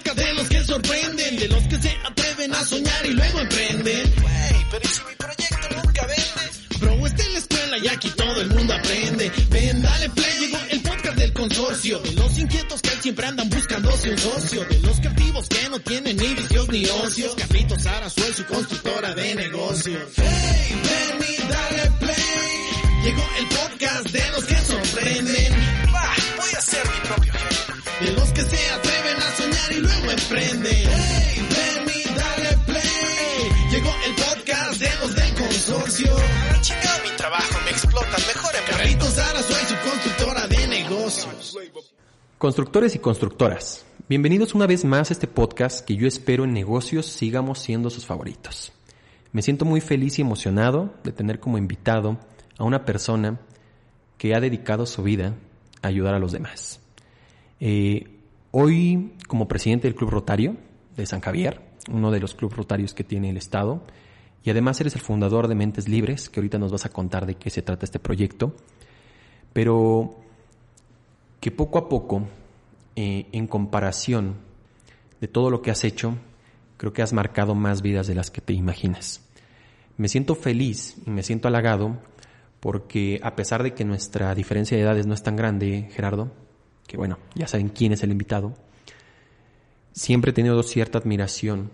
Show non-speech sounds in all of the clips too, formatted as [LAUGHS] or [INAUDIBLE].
de los que sorprenden, de los que se atreven a soñar y luego emprenden. Pero ¿y si mi proyecto nunca vende? Bro, está en la escuela y aquí todo el mundo aprende. Ven, dale play, llegó el podcast del consorcio. De los inquietos que siempre andan buscándose un socio. De los creativos que no tienen ni vicios ni ocios. Carlitos Arasuel, su constructora de negocios. Hey, ven y dale play. Llegó el podcast de los que sorprenden. Va, voy a ser mi propio. De los Hey, ven y dale play. Llegó el podcast de los del consorcio. Ah, chingado mi trabajo, me explotan, mejor en Carlitos Arasuel, su constructora de negocios. Constructores y constructoras, bienvenidos una vez más a este podcast que yo espero en negocios sigamos siendo sus favoritos. Me siento muy feliz y emocionado de tener como invitado a una persona que ha dedicado su vida a ayudar a los demás. Eh, hoy, como presidente del Club Rotario de San Javier, uno de los clubes rotarios que tiene el Estado, y además eres el fundador de Mentes Libres, que ahorita nos vas a contar de qué se trata este proyecto, pero que poco a poco, eh, en comparación de todo lo que has hecho, creo que has marcado más vidas de las que te imaginas. Me siento feliz y me siento halagado porque a pesar de que nuestra diferencia de edades no es tan grande, Gerardo, bueno, ya saben quién es el invitado, siempre he tenido cierta admiración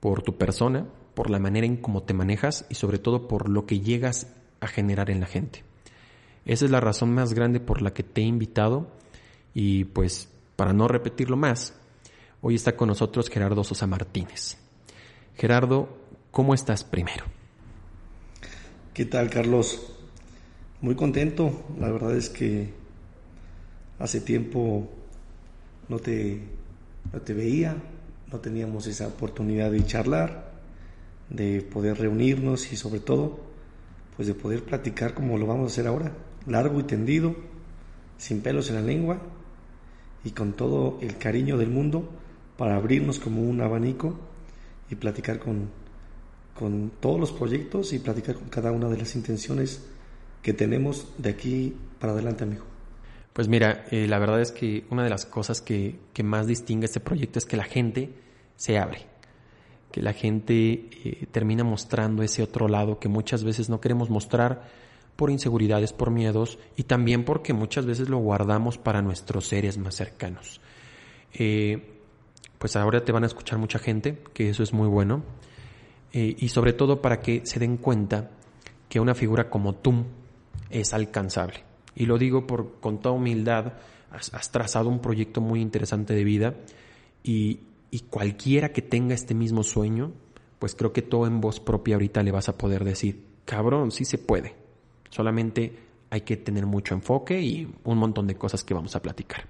por tu persona, por la manera en cómo te manejas y sobre todo por lo que llegas a generar en la gente. Esa es la razón más grande por la que te he invitado y pues para no repetirlo más, hoy está con nosotros Gerardo Sosa Martínez. Gerardo, ¿cómo estás primero? ¿Qué tal, Carlos? Muy contento. La verdad es que hace tiempo no te, no te veía, no teníamos esa oportunidad de charlar, de poder reunirnos y sobre todo, pues de poder platicar como lo vamos a hacer ahora, largo y tendido, sin pelos en la lengua y con todo el cariño del mundo para abrirnos como un abanico y platicar con, con todos los proyectos y platicar con cada una de las intenciones que tenemos de aquí para adelante, amigo. Pues mira, eh, la verdad es que una de las cosas que, que, más distingue este proyecto es que la gente se abre, que la gente eh, termina mostrando ese otro lado que muchas veces no queremos mostrar por inseguridades, por miedos y también porque muchas veces lo guardamos para nuestros seres más cercanos. Eh, pues ahora te van a escuchar mucha gente, que eso es muy bueno, y sobre todo para que se den cuenta que una figura como tú es alcanzable. Y lo digo por, con toda humildad, has, trazado un proyecto muy interesante de vida y, y cualquiera que tenga este mismo sueño, pues creo que todo en voz propia ahorita le vas a poder decir, cabrón, sí se puede. Solamente hay que tener mucho enfoque y un montón de cosas que vamos a platicar.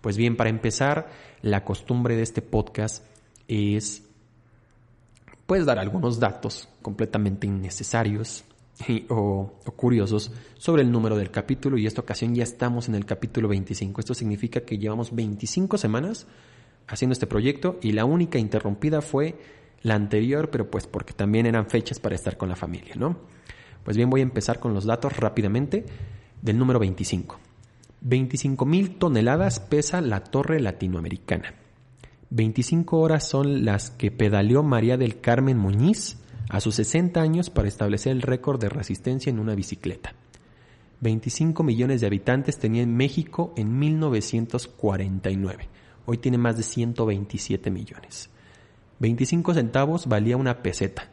Pues bien, para empezar, la costumbre de este podcast es puedes dar algunos datos completamente innecesarios o, curiosos sobre el número del capítulo y esta ocasión ya estamos en el capítulo 25. Esto significa que llevamos 25 semanas haciendo este proyecto y la única interrumpida fue la anterior, pero pues porque también eran fechas para estar con la familia, ¿no? Pues bien, voy a empezar con los datos rápidamente del número 25. 25 mil toneladas pesa la torre latinoamericana. 25 horas son las que pedaleó María del Carmen Muñiz a sus 60 años para establecer el récord de resistencia en una bicicleta. 25 millones de habitantes tenía en México en 1949. Hoy tiene más de 127 millones. 25 centavos valía una peseta,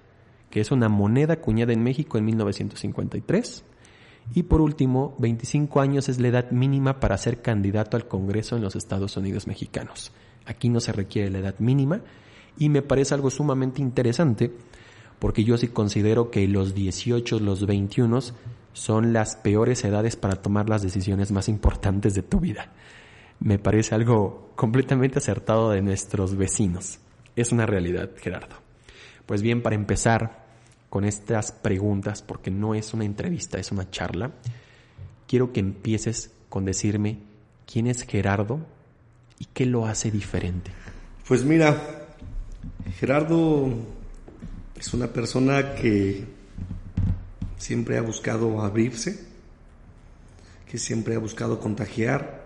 que es una moneda acuñada en México en 1953. Y por último, 25 años es la edad mínima para ser candidato al Congreso en los Estados Unidos mexicanos. Aquí no se requiere la edad mínima y me parece algo sumamente interesante porque yo sí considero que los 18, los 21 son las peores edades para tomar las decisiones más importantes de tu vida. Me parece algo completamente acertado de nuestros vecinos. Es una realidad, Gerardo. Pues bien, para empezar con estas preguntas, porque no es una entrevista, es una charla, quiero que empieces con decirme quién es Gerardo y qué lo hace diferente. Pues mira, Gerardo es una persona que siempre ha buscado abrirse, que siempre ha buscado contagiar,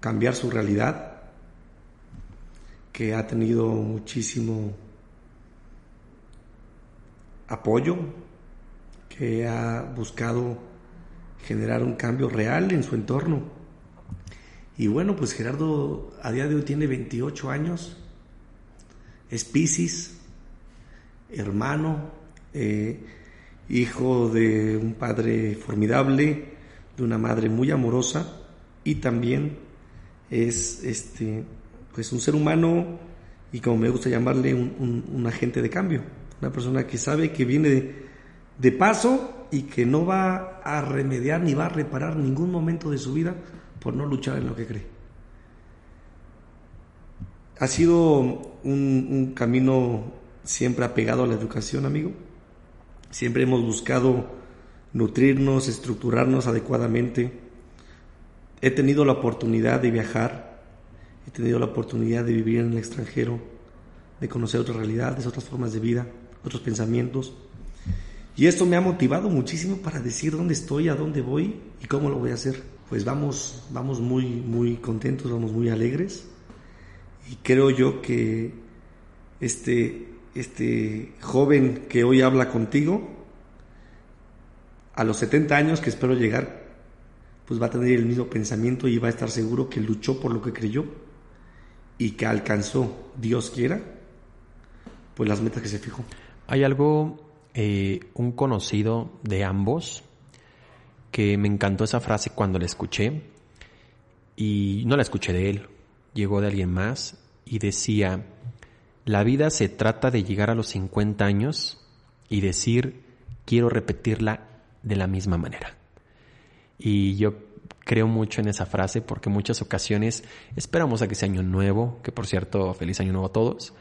cambiar su realidad que ha tenido muchísimo apoyo, que ha buscado generar un cambio real en su entorno. Y bueno, pues Gerardo a día de hoy tiene 28 años, es Piscis, hermano, eh, hijo de un padre formidable, de una madre muy amorosa y también es este pues un ser humano y como me gusta llamarle un, agente de cambio, una persona que sabe que viene de, paso y que no va a remediar ni va a reparar ningún momento de su vida por no luchar en lo que cree. Ha sido un, un camino siempre apegado a la educación, amigo. Siempre hemos buscado nutrirnos, estructurarnos adecuadamente. He tenido la oportunidad de viajar, he tenido la oportunidad de vivir en el extranjero, de conocer otras realidades, otras formas de vida, otros pensamientos. Y esto me ha motivado muchísimo para decir dónde estoy, a dónde voy y cómo lo voy a hacer. Pues vamos, vamos muy, muy contentos, vamos muy alegres. Y creo yo que este, este joven que hoy habla contigo, a los 70 años que espero llegar, pues va a tener el mismo pensamiento y va a estar seguro que luchó por lo que creyó y que alcanzó, Dios quiera, pues las metas que se fijó. Hay algo, eh, un conocido de ambos, que me encantó esa frase cuando la escuché y no la escuché de él, llegó de alguien más y decía, la vida se trata de llegar a los 50 años y decir, quiero repetirla de la misma manera. Y yo creo mucho en esa frase porque muchas ocasiones esperamos a que sea año nuevo, que por cierto, feliz año nuevo a todos,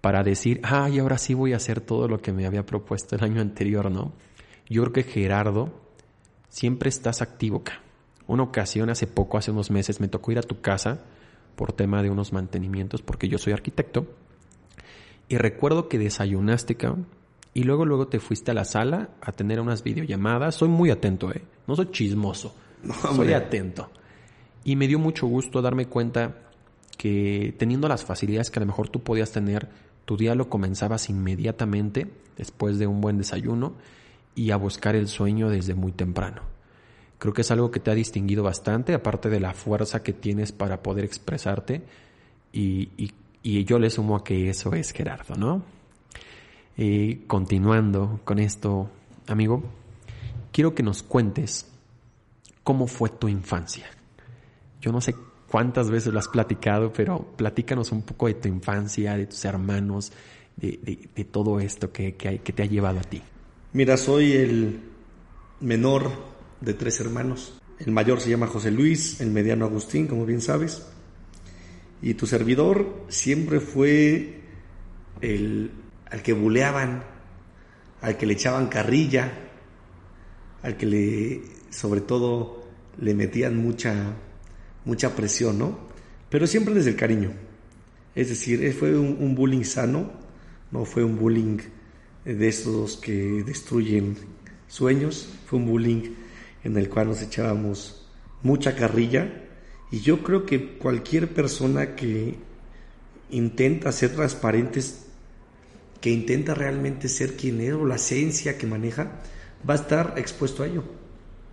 para decir, ay, ahora sí voy a hacer todo lo que me había propuesto el año anterior, ¿no? Yo creo que Gerardo, siempre estás activo acá. Una ocasión, hace poco, hace unos meses, me tocó ir a tu casa por tema de unos mantenimientos, porque yo soy arquitecto, y recuerdo que desayunaste, cabrón, y luego luego te fuiste a la sala a tener unas videollamadas. Soy muy atento, ¿eh? No soy chismoso. soy atento. Y me dio mucho gusto darme cuenta que teniendo las facilidades que a lo mejor tú podías tener, tu día lo comenzabas inmediatamente después de un buen desayuno y a buscar el sueño desde muy temprano. Creo que es algo que te ha distinguido bastante, aparte de la fuerza que tienes para poder expresarte y, y y yo le sumo a que eso es Gerardo, ¿no? Y continuando con esto, amigo, quiero que nos cuentes cómo fue tu infancia. Yo no sé cuántas veces lo has platicado, pero platícanos un poco de tu infancia, de tus hermanos, de, todo esto que, que te ha llevado a ti. Mira, soy el menor de tres hermanos. El mayor se llama José Luis, el mediano Agustín, como bien sabes. Y tu servidor siempre fue el al que buleaban, al que le echaban carrilla, al que le, sobre todo, le metían mucha, mucha presión, ¿no? Pero siempre desde el cariño. Es decir, fue un, un bullying sano, no fue un bullying de esos que destruyen sueños, fue un bullying en el cual nos echábamos mucha carrilla y yo creo que cualquier persona que intenta ser transparentes, que intenta realmente ser quien es o la esencia que maneja, va a estar expuesto a ello.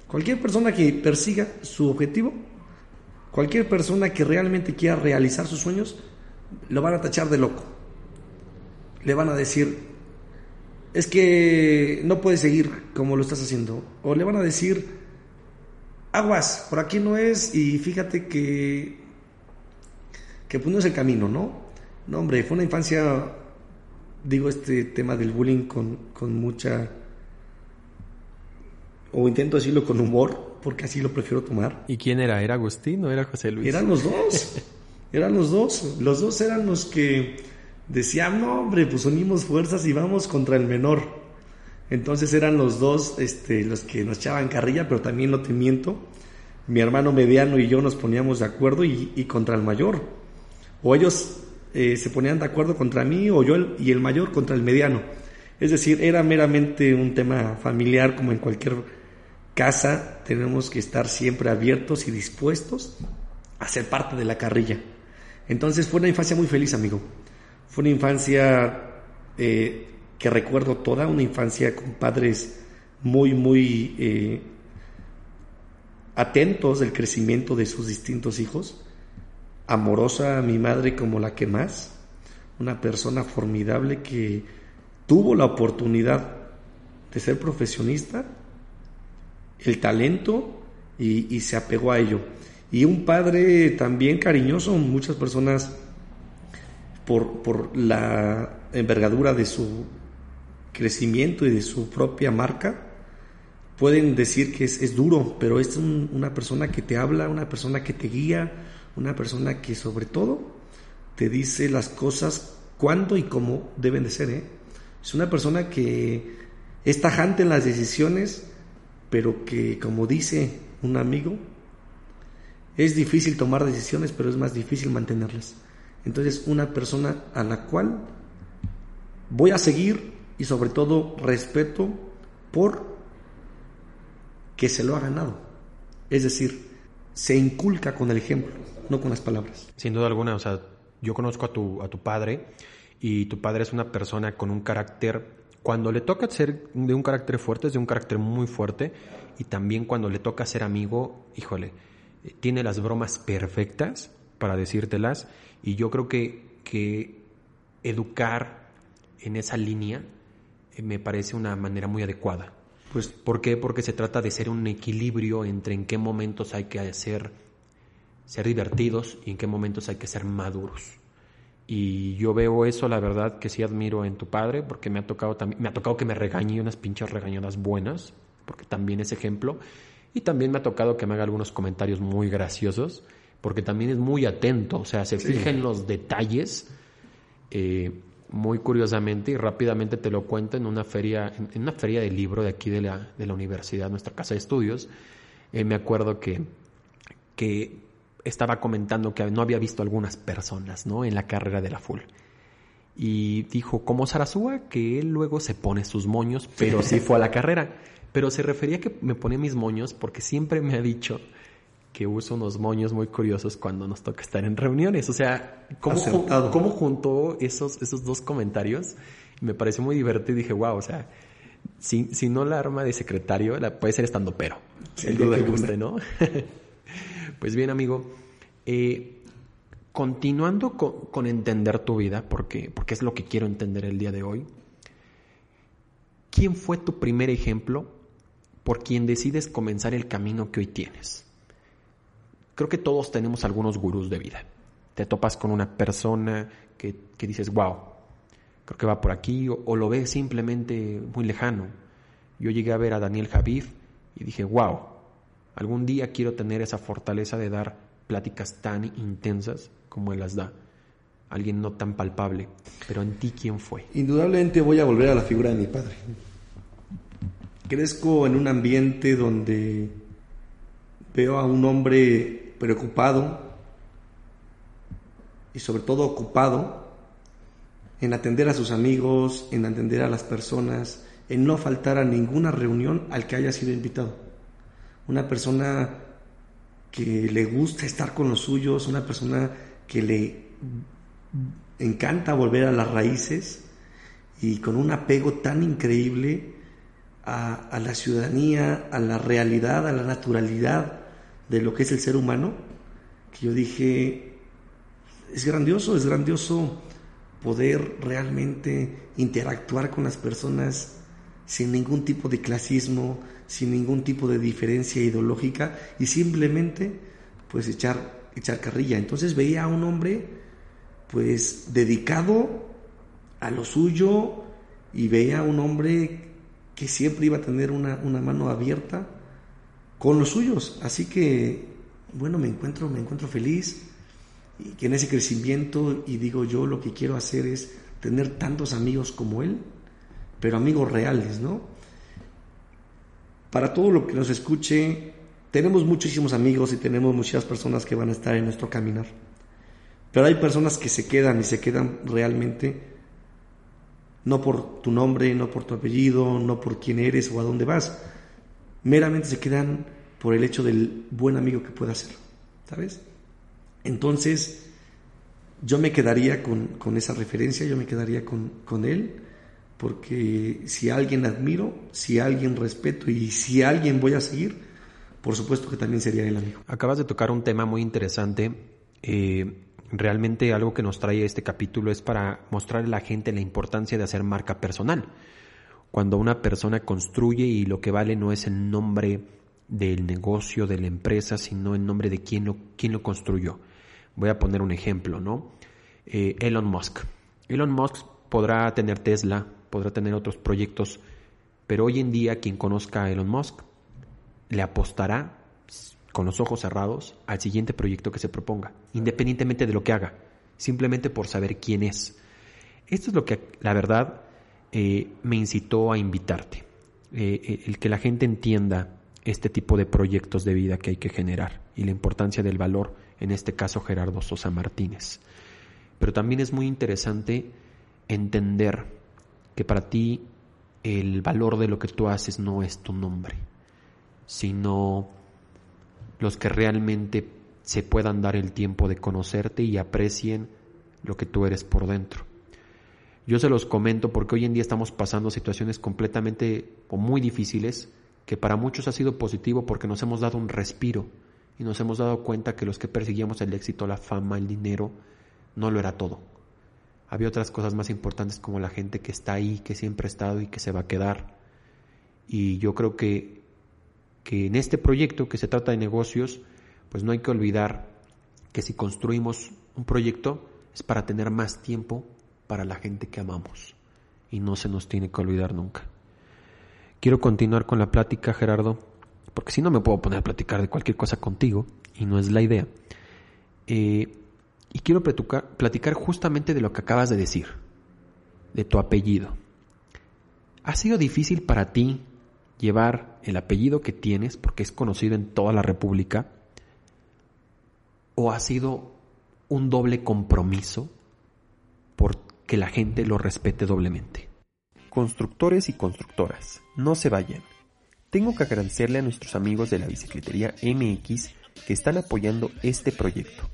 Cualquier persona que persiga su objetivo, cualquier persona que realmente quiera realizar sus sueños, lo van a tachar de loco. Le van a decir, es que no puedes seguir como lo estás haciendo. O le van a decir, aguas, por aquí no es y fíjate que, que pues no es el camino, ¿no? No, hombre, fue una infancia, digo, este tema del bullying con, con mucha, o intento decirlo con humor, porque así lo prefiero tomar. ¿Y quién era? ¿Era Agustín o era José Luis? Eran los dos, [LAUGHS] eran los dos, los dos eran los que decían, no, hombre, pues unimos fuerzas y vamos contra el menor. Entonces eran los dos este, los que nos echaban carrilla, pero también no te miento, mi hermano mediano y yo nos poníamos de acuerdo y, contra el mayor. O ellos eh, se ponían de acuerdo contra mí o yo y el mayor contra el mediano. Es decir, era meramente un tema familiar como en cualquier casa. Tenemos que estar siempre abiertos y dispuestos a ser parte de la carrilla. Entonces fue una infancia muy feliz, amigo. Fue una infancia eh, que recuerdo toda, una infancia con padres muy, muy eh, atentos del crecimiento de sus distintos hijos. Amorosa mi madre como la que más. Una persona formidable que tuvo la oportunidad de ser profesionista, el talento y, y se apegó a ello. Y un padre también cariñoso, muchas personas por, por la envergadura de su crecimiento y de su propia marca, pueden decir que es, duro, pero es una persona que te habla, una persona que te guía, una persona que sobre todo te dice las cosas cuándo y cómo deben de ser. ¿eh? Es una persona que es tajante en las decisiones, pero que como dice un amigo, es difícil tomar decisiones, pero es más difícil mantenerlas. Entonces, una persona a la cual voy a seguir y sobre todo respeto por que se lo ha ganado. Es decir, se inculca con el ejemplo, no con las palabras. Sin duda alguna, o sea, yo conozco a tu, a tu padre y tu padre es una persona con un carácter, cuando le toca ser de un carácter fuerte, es de un carácter muy fuerte y también cuando le toca ser amigo, híjole, tiene las bromas perfectas para decírtelas y yo creo que, que educar en esa línea me parece una manera muy adecuada. Pues, ¿Por qué? Porque se trata de ser un equilibrio entre en qué momentos hay que ser, ser divertidos y en qué momentos hay que ser maduros. Y yo veo eso, la verdad, que sí admiro en tu padre, porque me ha tocado también, me ha tocado que me regañe unas pinches regañadas buenas, porque también es ejemplo. Y también me ha tocado que me haga algunos comentarios muy graciosos, porque también es muy atento, o sea, se fija en los detalles. Eh, muy curiosamente y rápidamente te lo cuento en una feria, en una feria de libro de aquí de la, de la universidad, nuestra casa de estudios. Eh, me acuerdo que, que estaba comentando que no había visto algunas personas ¿no? en la carrera de la full. Y dijo, como Sarasúa, que él luego se pone sus moños, pero sí fue a la carrera. Pero se refería a que me pone mis moños porque siempre me ha dicho que uso unos moños muy curiosos cuando nos toca estar en reuniones. O sea, ¿cómo, ¿cómo juntó esos, esos dos comentarios? Me pareció muy divertido y dije, wow, o sea, si, si no la arma de secretario, la, puede ser estando pero. el día que guste, ¿no? [LAUGHS] pues bien, amigo, eh, continuando con, con, entender tu vida, porque, porque es lo que quiero entender el día de hoy, ¿quién fue tu primer ejemplo por quien decides comenzar el camino que hoy tienes? Creo que todos tenemos algunos gurús de vida. Te topas con una persona que, dices, wow, creo que va por aquí, o, lo ves simplemente muy lejano. Yo llegué a ver a Daniel Javif y dije, wow, algún día quiero tener esa fortaleza de dar pláticas tan intensas como él las da. Alguien no tan palpable, pero en ti, ¿quién fue? Indudablemente voy a volver a la figura de mi padre. Crezco en un ambiente donde veo a un hombre preocupado y sobre todo ocupado en atender a sus amigos, en atender a las personas, en no faltar a ninguna reunión al que haya sido invitado. Una persona que le gusta estar con los suyos, una persona que le encanta volver a las raíces y con un apego tan increíble a, a la ciudadanía, a la realidad, a la naturalidad de lo que es el ser humano, que yo dije, es grandioso, es grandioso poder realmente interactuar con las personas sin ningún tipo de clasismo, sin ningún tipo de diferencia ideológica y simplemente pues echar, echar carrilla. Entonces veía a un hombre pues dedicado a lo suyo y veía a un hombre que siempre iba a tener una, una mano abierta con los suyos. Así que, bueno, me encuentro, me encuentro feliz y que en ese crecimiento y digo yo lo que quiero hacer es tener tantos amigos como él, pero amigos reales, ¿no? Para todo lo que nos escuche, tenemos muchísimos amigos y tenemos muchas personas que van a estar en nuestro caminar. Pero hay personas que se quedan y se quedan realmente no por tu nombre, no por tu apellido, no por quién eres o a dónde vas, meramente se quedan por el hecho del buen amigo que pueda ser, ¿sabes? Entonces, yo me quedaría con, con esa referencia, yo me quedaría con, con él, porque si alguien admiro, si alguien respeto y si alguien voy a seguir, por supuesto que también sería el amigo. Acabas de tocar un tema muy interesante. Eh, realmente algo que nos trae este capítulo es para mostrar a la gente la importancia de hacer marca personal. Cuando una persona construye y lo que vale no es el nombre del negocio, de la empresa, sino el nombre de quién lo, quién lo construyó. Voy a poner un ejemplo, ¿no? Eh, Elon Musk. Elon Musk podrá tener Tesla, podrá tener otros proyectos, pero hoy en día quien conozca a Elon Musk le apostará con los ojos cerrados al siguiente proyecto que se proponga, independientemente de lo que haga, simplemente por saber quién es. Esto es lo que la verdad eh, me incitó a invitarte, eh, el que la gente entienda este tipo de proyectos de vida que hay que generar y la importancia del valor, en este caso Gerardo Sosa Martínez. Pero también es muy interesante entender que para ti el valor de lo que tú haces no es tu nombre, sino los que realmente se puedan dar el tiempo de conocerte y aprecien lo que tú eres por dentro. Yo se los comento porque hoy en día estamos pasando situaciones completamente o muy difíciles que para muchos ha sido positivo porque nos hemos dado un respiro y nos hemos dado cuenta que los que perseguíamos el éxito, la fama, el dinero, no lo era todo. Había otras cosas más importantes como la gente que está ahí, que siempre ha estado y que se va a quedar. Y yo creo que, que en este proyecto que se trata de negocios, pues no hay que olvidar que si construimos un proyecto es para tener más tiempo para la gente que amamos. Y no se nos tiene que olvidar nunca. Quiero continuar con la plática, Gerardo, porque si no me puedo poner a platicar de cualquier cosa contigo, y no es la idea. Eh, y quiero platicar justamente de lo que acabas de decir, de tu apellido. ¿Ha sido difícil para ti llevar el apellido que tienes porque es conocido en toda la República? ¿O ha sido un doble compromiso por que la gente lo respete doblemente? Constructores y constructoras, no se vayan. Tengo que agradecerle a nuestros amigos de la bicicletería MX que están apoyando este proyecto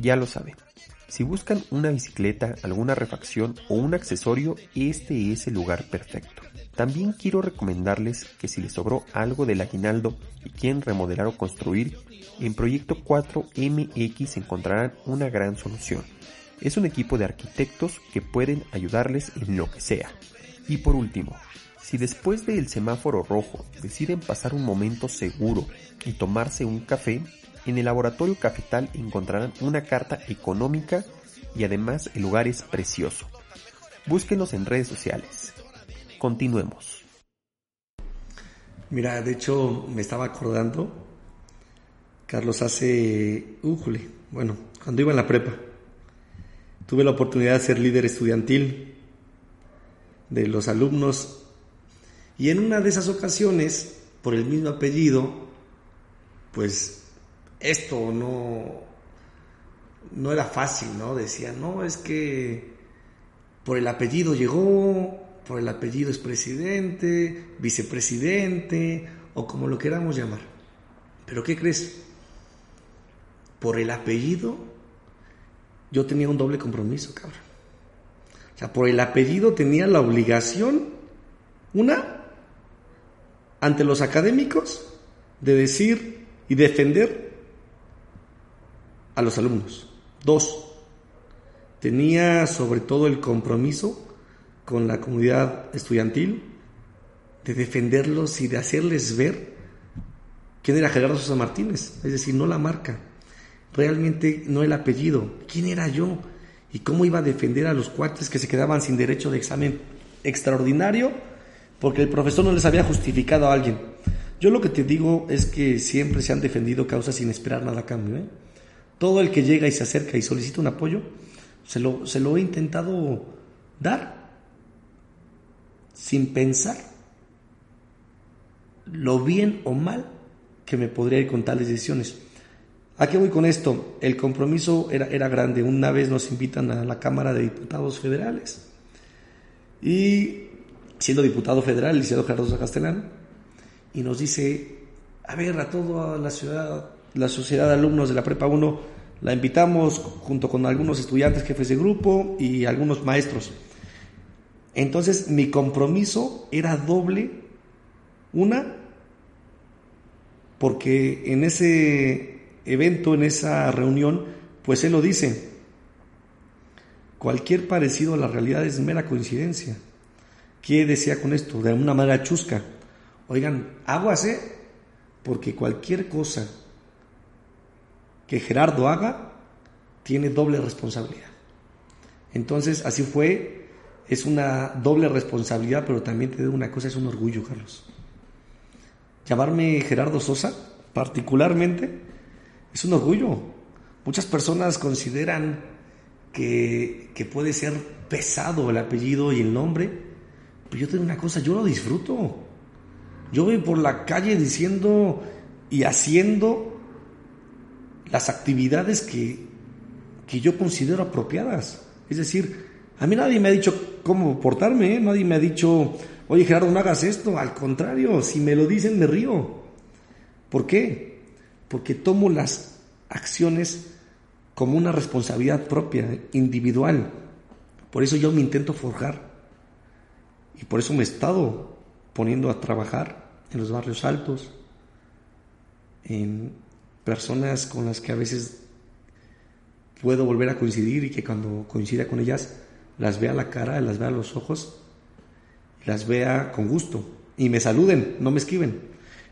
ya lo saben. Si buscan una bicicleta, alguna refacción o un accesorio, este es el lugar perfecto. También quiero recomendarles que si les sobró algo del aguinaldo y quieren remodelar o construir, en Proyecto 4MX encontrarán una gran solución. Es un equipo de arquitectos que pueden ayudarles en lo que sea. Y por último, si después del semáforo rojo deciden pasar un momento seguro y tomarse un café, en el laboratorio Cafetal encontrarán una carta económica y además el lugar es precioso. Búsquenos en redes sociales. Continuemos. Mira, de hecho me estaba acordando, Carlos, hace, újule, bueno, cuando iba en la prepa, tuve la oportunidad de ser líder estudiantil de los alumnos y en una de esas ocasiones, por el mismo apellido, pues esto no, no era fácil, ¿no? Decían, no, es que por el apellido llegó, por el apellido es presidente, vicepresidente, o como lo queramos llamar. Pero ¿qué crees? Por el apellido yo tenía un doble compromiso, cabrón. O sea, por el apellido tenía la obligación, una, ante los académicos, de decir y defender a los alumnos. Dos, tenía sobre todo el compromiso con la comunidad estudiantil de defenderlos y de hacerles ver quién era Gerardo Sosa Martínez, es decir, no la marca, realmente no el apellido, quién era yo y cómo iba a defender a los cuates que se quedaban sin derecho de examen extraordinario porque el profesor no les había justificado a alguien. Yo lo que te digo es que siempre se han defendido causas sin esperar nada a cambio. ¿eh? Todo el que llega y se acerca y solicita un apoyo, se lo, se lo he intentado dar sin pensar lo bien o mal que me podría ir con tales decisiones. ¿A qué voy con esto? El compromiso era, era grande. Una vez nos invitan a la Cámara de Diputados Federales y siendo diputado federal, el licenciado Carlos Castellán, y nos dice, a ver, a toda la ciudad la sociedad de alumnos de la Prepa 1, La invitamos junto con algunos estudiantes, jefes de grupo y algunos maestros. Entonces mi compromiso era doble. Una, porque en ese evento, en esa reunión, pues él lo dice, cualquier parecido a la realidad es mera coincidencia. ¿Qué decía con esto? De una manera chusca. Oigan, aguas, ¿eh? Porque cualquier cosa que Gerardo haga tiene doble responsabilidad. Entonces, así fue, es una doble responsabilidad, pero también te digo una cosa, es un orgullo, Carlos. Llamarme Gerardo Sosa, particularmente, es un orgullo. Muchas personas consideran que, que puede ser pesado el apellido y el nombre, pero yo tengo una cosa, yo lo disfruto. Yo voy por la calle diciendo y haciendo las actividades que, que yo considero apropiadas. Es decir, a mí nadie me ha dicho cómo portarme, ¿eh? nadie me ha dicho, oye Gerardo, no hagas esto. Al contrario, si me lo dicen me río. ¿Por qué? Porque tomo las acciones como una responsabilidad propia, individual. Por eso yo me intento forjar. Y por eso me he estado poniendo a trabajar en los barrios altos, en personas con las que a veces puedo volver a coincidir y que cuando coincida con ellas las vea la cara, las vea los ojos, las vea con gusto y me saluden, no me esquiven.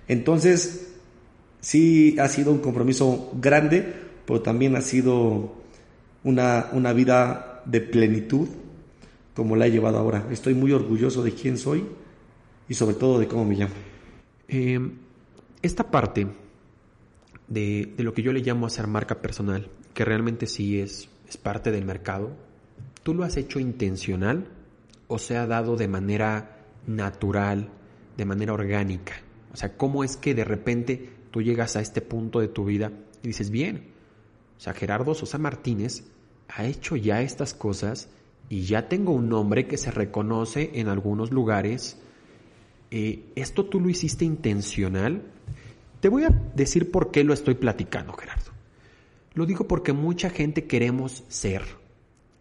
Entonces, sí ha sido un compromiso grande, pero también ha sido una, una vida de plenitud como la he llevado ahora. Estoy muy orgulloso de quién soy y sobre todo de cómo me llamo. Eh, esta parte de, lo que yo le llamo hacer marca personal, que realmente sí es, es parte del mercado, ¿tú lo has hecho intencional o se ha dado de manera natural, de manera orgánica? O sea, ¿cómo es que de repente tú llegas a este punto de tu vida y dices, bien, o sea, Gerardo Sosa Martínez ha hecho ya estas cosas y ya tengo un nombre que se reconoce en algunos lugares. Eh, ¿Esto tú lo hiciste intencional? Te voy a decir por qué lo estoy platicando, Gerardo. Lo digo porque mucha gente queremos ser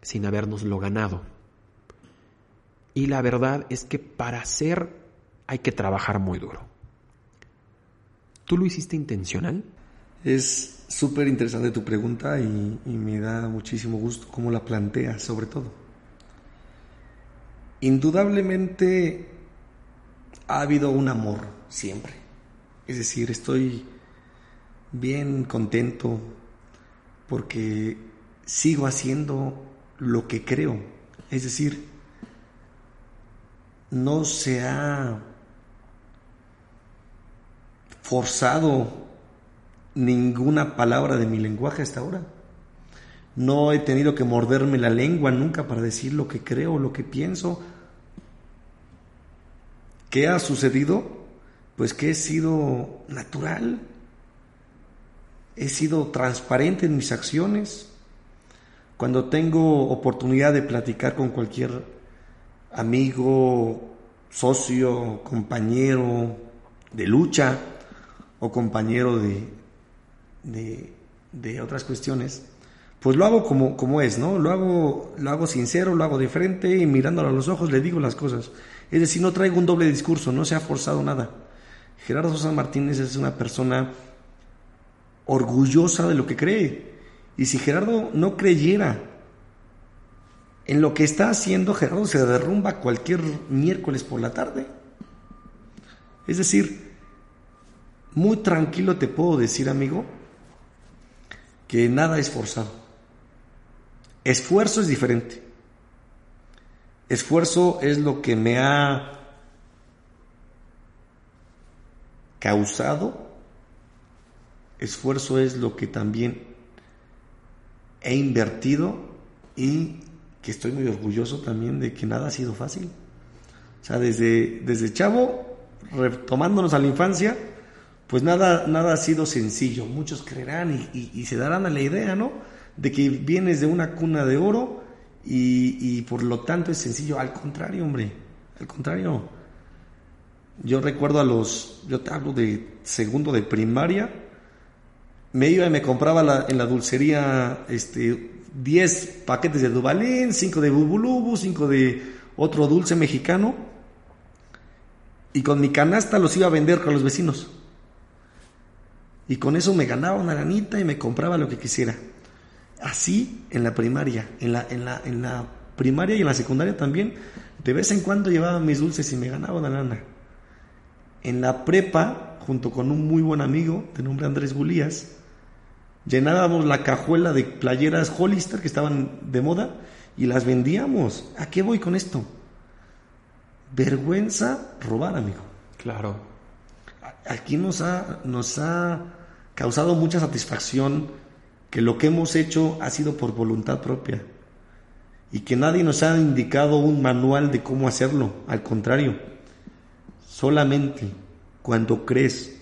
sin habernoslo ganado. Y la verdad es que para ser hay que trabajar muy duro. ¿Tú lo hiciste intencional? Es súper interesante tu pregunta y, me da muchísimo gusto cómo la planteas, sobre todo. Indudablemente ha habido un amor siempre es decir, estoy bien contento porque sigo haciendo lo que creo. Es decir, no se ha forzado ninguna palabra de mi lenguaje hasta ahora. No he tenido que morderme la lengua nunca para decir lo que creo, lo que pienso. ¿Qué ha sucedido? pues que he sido natural, he sido transparente en mis acciones. Cuando tengo oportunidad de platicar con cualquier amigo, socio, compañero de lucha o compañero de, de, otras cuestiones, pues lo hago como, como es, ¿no? Lo hago, lo hago sincero, lo hago de frente y mirándolo a los ojos le digo las cosas. Es decir, no traigo un doble discurso, no se ha forzado nada. Gerardo Sosa Martínez es una persona orgullosa de lo que cree. Y si Gerardo no creyera en lo que está haciendo, Gerardo se derrumba cualquier miércoles por la tarde. Es decir, muy tranquilo te puedo decir, amigo, que nada es forzado. Esfuerzo es diferente. Esfuerzo es lo que me ha causado, esfuerzo es lo que también he invertido y que estoy muy orgulloso también de que nada ha sido fácil. O sea, desde, desde chavo, retomándonos a la infancia, pues nada, nada ha sido sencillo. Muchos creerán y, se darán a la idea, ¿no? De que vienes de una cuna de oro y, por lo tanto es sencillo. Al contrario, hombre, al contrario yo recuerdo a los, yo te hablo de segundo de primaria, me iba y me compraba en la dulcería este, 10 paquetes de Dubalín, 5 de Bubulubu, 5 de otro dulce mexicano. Y con mi canasta los iba a vender con los vecinos. Y con eso me ganaba una lanita y me compraba lo que quisiera. Así en la primaria, en la, en la, en la primaria y en la secundaria también, de vez en cuando llevaba mis dulces y me ganaba una lana. En la prepa, junto con un muy buen amigo de nombre Andrés Gulías, llenábamos la cajuela de playeras Hollister que estaban de moda y las vendíamos. ¿A qué voy con esto? Vergüenza robar, amigo. Claro. Aquí nos ha, nos ha causado mucha satisfacción que lo que hemos hecho ha sido por voluntad propia y que nadie nos ha indicado un manual de cómo hacerlo. Al contrario, solamente cuando crees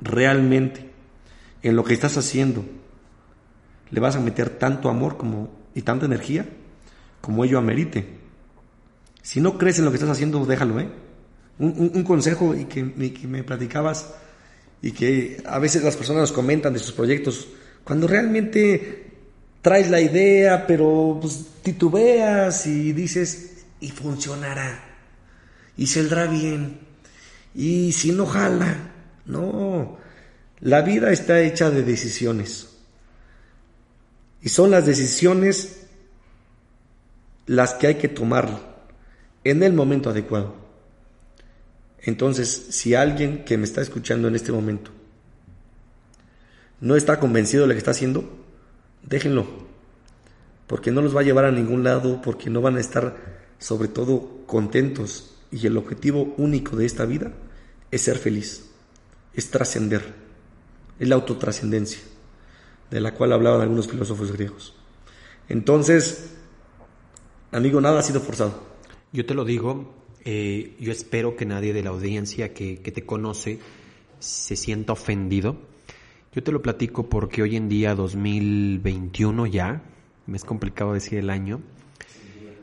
realmente en lo que estás haciendo, le vas a meter tanto amor como, y tanta energía como ello amerite. Si no crees en lo que estás haciendo, déjalo, ¿eh? Un, un- consejo y que, y que me platicabas y que a veces las personas nos comentan de sus proyectos, cuando realmente traes la idea, pero pues, titubeas y dices, y funcionará, y saldrá bien, y si no jala, no, la vida está hecha de decisiones, y son las decisiones las que hay que tomar en el momento adecuado. Entonces, si alguien que me está escuchando en este momento no está convencido de lo que está haciendo, déjenlo, porque no los va a llevar a ningún lado, porque no van a estar sobre todo contentos. Y el objetivo único de esta vida es ser feliz, es trascender, es la autotrascendencia, de la cual hablaban algunos filósofos griegos. Entonces, amigo, nada ha sido forzado. Yo te lo digo, eh, yo espero que nadie de la audiencia que, que te conoce se sienta ofendido. Yo te lo platico porque hoy en día, 2021 ya, me es complicado decir el año,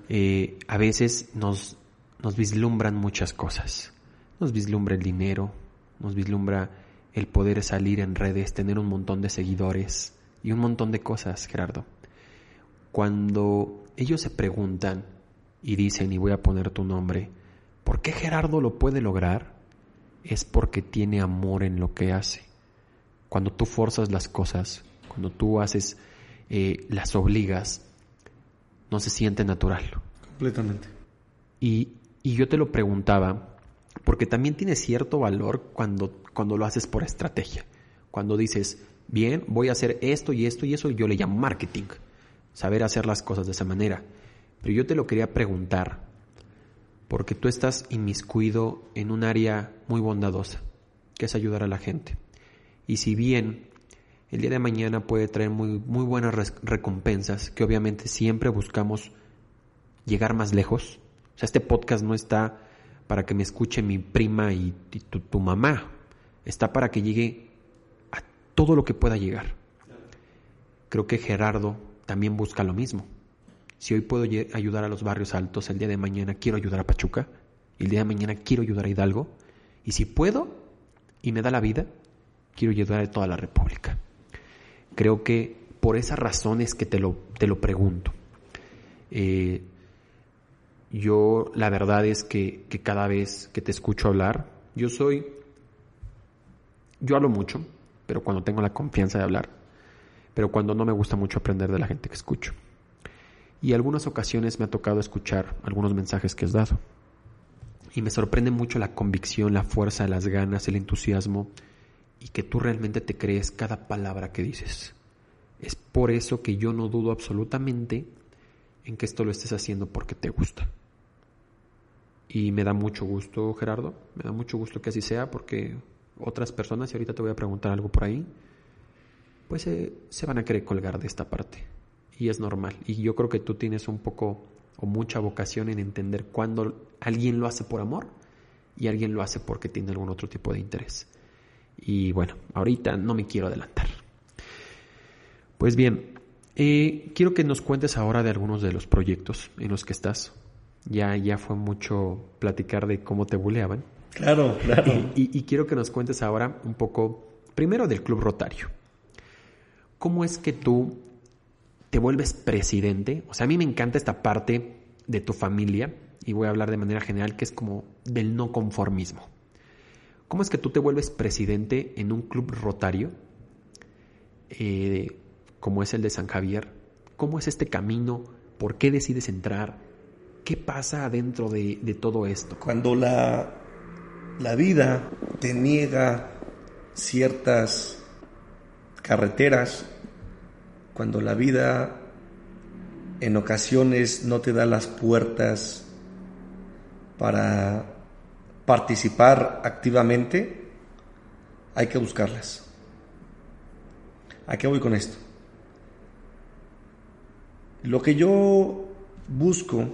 eh, a veces nos, nos vislumbran muchas cosas. Nos vislumbra el dinero, nos vislumbra el poder salir en redes, tener un montón de seguidores y un montón de cosas, Gerardo. Cuando ellos se preguntan y dicen, y voy a poner tu nombre, ¿por qué Gerardo lo puede lograr? Es porque tiene amor en lo que hace. Cuando tú forzas las cosas, cuando tú haces, eh, las obligas, no se siente natural. Completamente. Y, y yo te lo preguntaba, porque también tiene cierto valor cuando, cuando lo haces por estrategia. Cuando dices, bien, voy a hacer esto y esto y eso, yo le llamo marketing. Saber hacer las cosas de esa manera. Pero yo te lo quería preguntar, porque tú estás inmiscuido en un área muy bondadosa, que es ayudar a la gente. Y si bien el día de mañana puede traer muy, muy buenas recompensas, que obviamente siempre buscamos llegar más lejos. O sea, este podcast no está para que me escuche mi prima y, y tu, tu mamá. Está para que llegue a todo lo que pueda llegar. Creo que Gerardo también busca lo mismo. Si hoy puedo ayudar a los barrios altos, el día de mañana quiero ayudar a Pachuca, el día de mañana quiero ayudar a Hidalgo, y si puedo y me da la vida, quiero ayudar a toda la República. Creo que por esas razones que te lo, te lo pregunto. Eh, yo la verdad es que, que cada vez que te escucho hablar, yo soy, yo hablo mucho, pero cuando tengo la confianza de hablar, pero cuando no me gusta mucho aprender de la gente que escucho. Y algunas ocasiones me ha tocado escuchar algunos mensajes que has dado. Y me sorprende mucho la convicción, la fuerza, las ganas, el entusiasmo y que tú realmente te crees cada palabra que dices. Es por eso que yo no dudo absolutamente en que esto lo estés haciendo porque te gusta. Y me da mucho gusto, Gerardo, me da mucho gusto que así sea porque otras personas, y ahorita te voy a preguntar algo por ahí, pues eh, se van a querer colgar de esta parte. Y es normal. Y yo creo que tú tienes un poco o mucha vocación en entender cuando alguien lo hace por amor y alguien lo hace porque tiene algún otro tipo de interés. Y bueno, ahorita no me quiero adelantar. Pues bien, eh, quiero que nos cuentes ahora de algunos de los proyectos en los que estás. Ya, ya fue mucho platicar de cómo te buleaban. Claro, claro. Y, y quiero que nos cuentes ahora un poco, primero del Club Rotario. ¿cómo es que tú te vuelves presidente? O sea, a mí me encanta esta parte de tu familia, y voy a hablar de manera general, que es como del no conformismo. ¿Cómo es que tú te vuelves presidente en un club rotario, eh, como es el de San Javier? ¿Cómo es este camino? ¿Por qué decides entrar? ¿Qué pasa dentro de, de todo esto? Cuando la, la vida te niega ciertas carreteras, cuando la vida en ocasiones no te da las puertas para participar activamente, hay que buscarlas. ¿A qué voy con esto? Lo que yo busco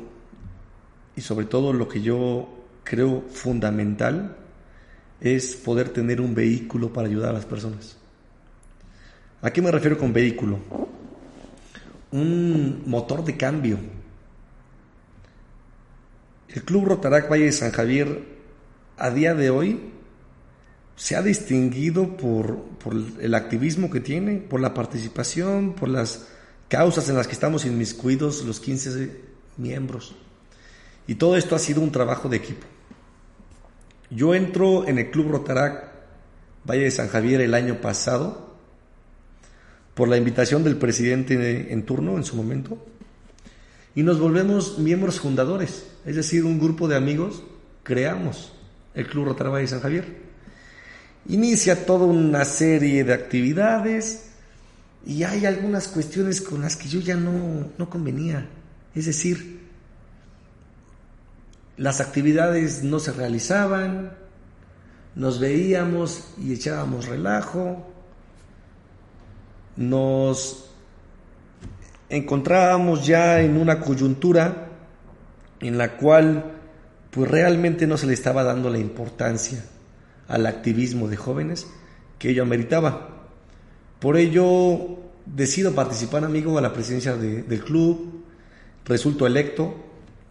y sobre todo lo que yo creo fundamental es poder tener un vehículo para ayudar a las personas. ¿A qué me refiero con vehículo? Un motor de cambio. El Club Rotarac Valle de San Javier a día de hoy se ha distinguido por, por, el activismo que tiene, por la participación, por las causas en las que estamos inmiscuidos los 15 miembros. Y todo esto ha sido un trabajo de equipo. Yo entro en el Club Rotarac Valle de San Javier el año pasado por la invitación del presidente en turno en su momento y nos volvemos miembros fundadores, es decir, un grupo de amigos creamos el Club Rotarac Valle de San Javier. Inicia toda una serie de actividades y hay algunas cuestiones con las que yo ya no, no convenía, es decir, las actividades no se realizaban, nos veíamos y echábamos relajo, nos encontrábamos ya en una coyuntura en la cual pues realmente no se le estaba dando la importancia al activismo de jóvenes que ello ameritaba. Por ello decido participar, amigo, a la presidencia del club, resulto electo.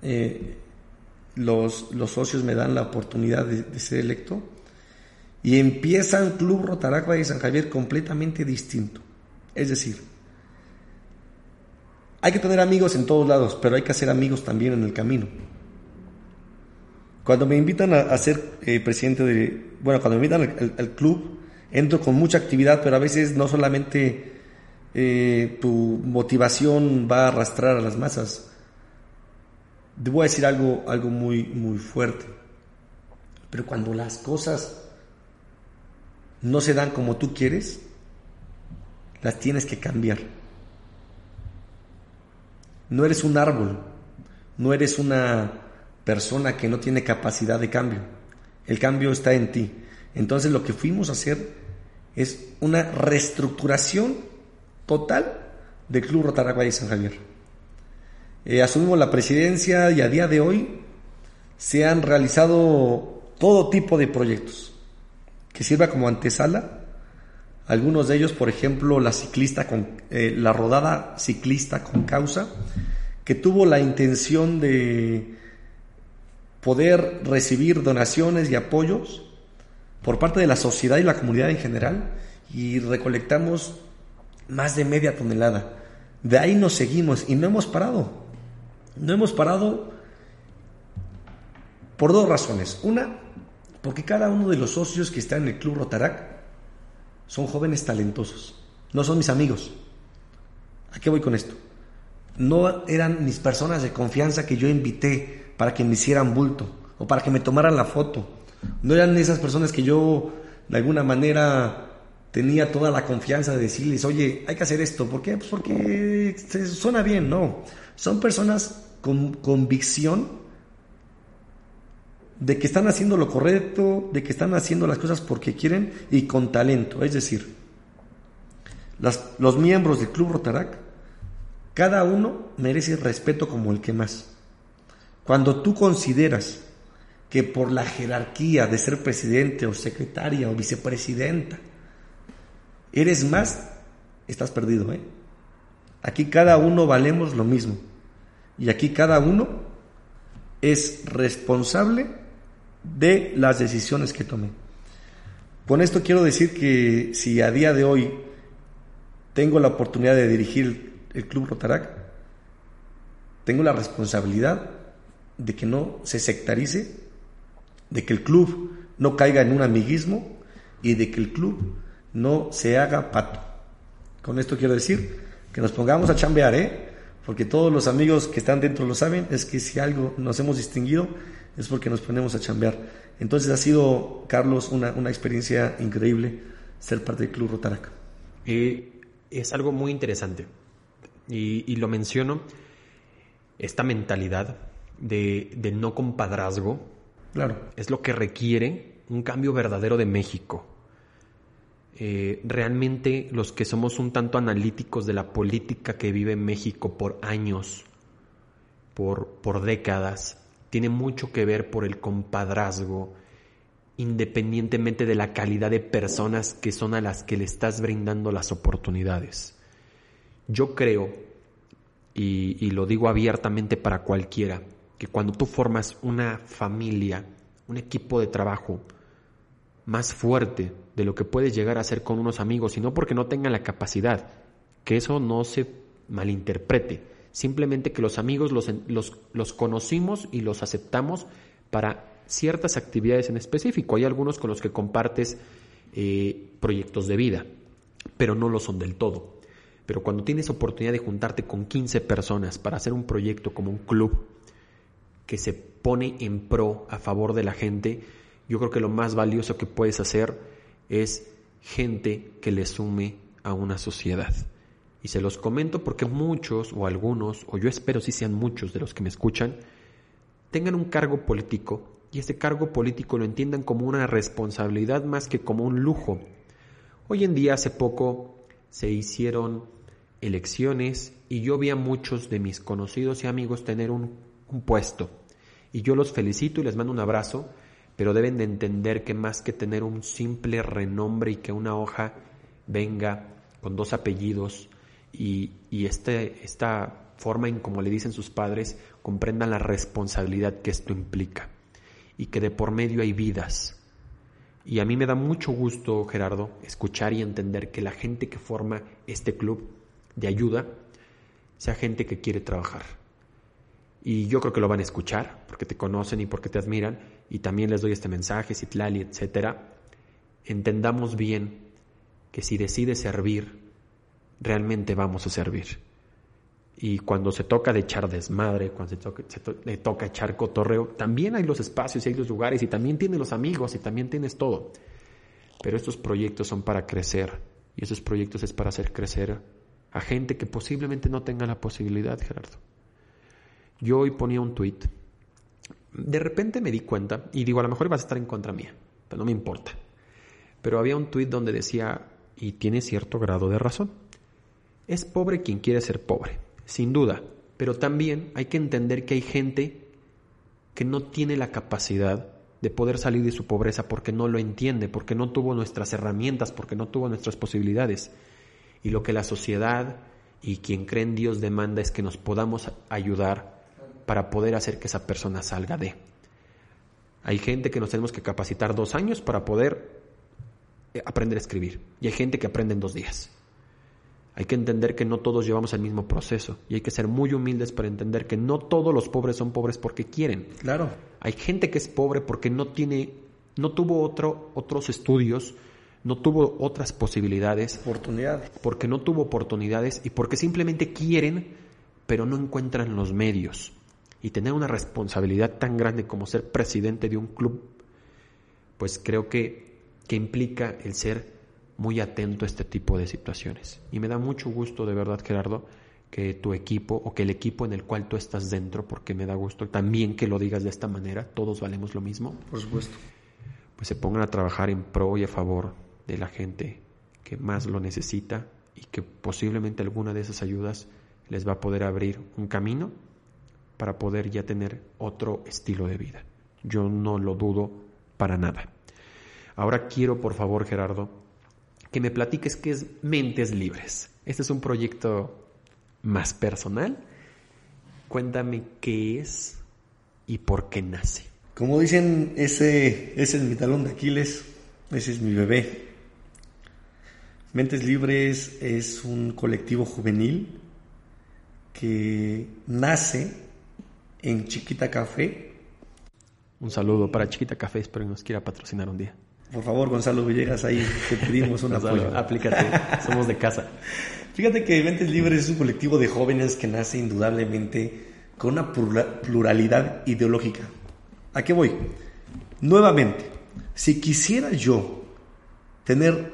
Eh, los, los socios me dan la oportunidad de, ser electo y empieza un club Rotaracua de San Javier completamente distinto. Es decir, hay que tener amigos en todos lados, pero hay que hacer amigos también en el camino. Cuando me invitan a, ser eh, presidente de, bueno, cuando me invitan al, club, entro con mucha actividad, pero a veces no solamente eh, tu motivación va a arrastrar a las masas, te voy a decir algo, algo muy, muy fuerte. Pero cuando las cosas no se dan como tú quieres, las tienes que cambiar. No eres un árbol, no eres una persona que no tiene capacidad de cambio. El cambio está en ti. Entonces lo que fuimos a hacer es una reestructuración total del Club Rotaragua de San Javier. Eh, asumimos la presidencia y a día de hoy se han realizado todo tipo de proyectos que sirva como antesala. Algunos de ellos, por ejemplo, la ciclista con eh, la rodada ciclista con causa, que tuvo la intención de poder recibir donaciones y apoyos por parte de la sociedad y la comunidad en general y recolectamos más de media tonelada. De ahí nos seguimos y no hemos parado. No hemos parado por dos razones. Una, porque cada uno de los socios que está en el Club Rotarac son jóvenes talentosos. No son mis amigos. ¿A qué voy con esto? No eran mis personas de confianza que yo invité para que me hicieran bulto o para que me tomaran la foto. No eran esas personas que yo de alguna manera tenía toda la confianza de decirles, oye, hay que hacer esto. ¿Por qué? Pues porque suena bien, no. Son personas con convicción de que están haciendo lo correcto, de que están haciendo las cosas porque quieren y con talento. Es decir, los miembros del Club Rotarac, cada uno merece respeto como el que más. Cuando tú consideras que por la jerarquía de ser presidente o secretaria o vicepresidenta eres más, estás perdido. ¿eh? Aquí cada uno valemos lo mismo. Y aquí cada uno es responsable de las decisiones que tome. Con esto quiero decir que si a día de hoy tengo la oportunidad de dirigir el Club Rotarac, tengo la responsabilidad de que no se sectarice, de que el club no caiga en un amiguismo y de que el club no se haga pato. Con esto quiero decir que nos pongamos a chambear, ¿eh? Porque todos los amigos que están dentro lo saben, es que si algo nos hemos distinguido es porque nos ponemos a chambear. Entonces ha sido, Carlos, una, una experiencia increíble ser parte del Club Rotarac. Eh, es algo muy interesante y, y, lo menciono, esta mentalidad de, de no compadrazgo claro. es lo que requiere un cambio verdadero de México. Eh, realmente los que somos un tanto analíticos de la política que vive México por años, por, por décadas, tiene mucho que ver por el compadrazgo, independientemente de la calidad de personas que son a las que le estás brindando las oportunidades. Yo creo, y, lo digo abiertamente para cualquiera, que cuando tú formas una familia, un equipo de trabajo más fuerte de lo que puedes llegar a hacer con unos amigos, y no porque no tengan la capacidad, que eso no se malinterprete, simplemente que los amigos los, los, los conocimos y los aceptamos para ciertas actividades en específico. Hay algunos con los que compartes eh, proyectos de vida, pero no lo son del todo. Pero cuando tienes oportunidad de juntarte con 15 personas para hacer un proyecto como un club que se pone en pro a favor de la gente, yo creo que lo más valioso que puedes hacer es gente que le sume a una sociedad. Y se los comento porque muchos o algunos, o yo espero si sean muchos de los que me escuchan, tengan un cargo político y ese cargo político lo entiendan como una responsabilidad más que como un lujo. Hoy en día, hace poco, se hicieron elecciones y yo vi a muchos de mis conocidos y amigos tener un, un puesto. Y yo los felicito y les mando un abrazo, pero deben de entender que más que tener un simple renombre y que una hoja venga con dos apellidos y, y este, esta forma en como le dicen sus padres, comprendan la responsabilidad que esto implica y que de por medio hay vidas. Y a mí me da mucho gusto, Gerardo, escuchar y entender que la gente que forma este club de ayuda sea gente que quiere trabajar. Y yo creo que lo van a escuchar porque te conocen y porque te admiran. Y también les doy este mensaje, Citlali, etcétera. Entendamos bien que si decides servir, realmente vamos a servir. Y cuando se toca de echar desmadre, cuando se toca, le toca echar cotorreo, también hay los espacios y hay los lugares y también tienes los amigos y también tienes todo. Pero estos proyectos son para crecer y esos proyectos es para hacer crecer a gente que posiblemente no tenga la posibilidad, Gerardo. Yo hoy ponía un tweet. De repente me di cuenta y digo, a lo mejor vas a estar en contra mía, pero no me importa. Pero había un tweet donde decía, y tiene cierto grado de razón, es pobre quien quiere ser pobre sin duda, pero también hay que entender que hay gente que no tiene la capacidad de poder salir de su pobreza porque no lo entiende, porque no tuvo nuestras herramientas, porque no tuvo nuestras posibilidades. Y lo que la sociedad y quien cree en Dios demanda es que nos podamos ayudar para poder hacer que esa persona salga de. Hay gente que nos tenemos que capacitar dos años para poder eh, aprender a escribir. Y hay gente que aprende en dos días. Hay que entender que no todos llevamos el mismo proceso y hay que ser muy humildes para entender que no todos los pobres son pobres porque quieren. Claro. Hay gente que es pobre porque no tiene, no tuvo otro, otros estudios, no tuvo otras posibilidades. Oportunidades. Porque no tuvo oportunidades y porque simplemente quieren, pero no encuentran los medios. Y tener una responsabilidad tan grande como ser presidente de un club, pues creo que, que implica el ser muy atento a este tipo de situaciones. Y me da mucho gusto, de verdad, Gerardo, que tu equipo o que el equipo en el cual tú estás dentro, porque me da gusto también que lo digas de esta manera, todos valemos lo mismo. Por supuesto. Pues se pongan a trabajar en pro y a favor de la gente que más lo necesita y que posiblemente alguna de esas ayudas les va a poder abrir un camino para poder ya tener otro estilo de vida. Yo no lo dudo para nada. Ahora quiero, por favor, Gerardo, que me platiques qué es Mentes Libres. Este es un proyecto más personal. Cuéntame qué es y por qué nace. Como dicen, ese, ese es mi talón de Aquiles, ese es mi bebé. Mentes Libres es un colectivo juvenil que nace en Chiquita Café. Un saludo para Chiquita Café, espero que nos quiera patrocinar un día. Por favor, Gonzalo Villegas, ahí te pedimos un apoyo. Aplícate, somos de casa. [LAUGHS] Fíjate que Mentes Libres es un colectivo de jóvenes que nace indudablemente con una pluralidad ideológica. ¿A qué voy? Nuevamente, si quisiera yo tener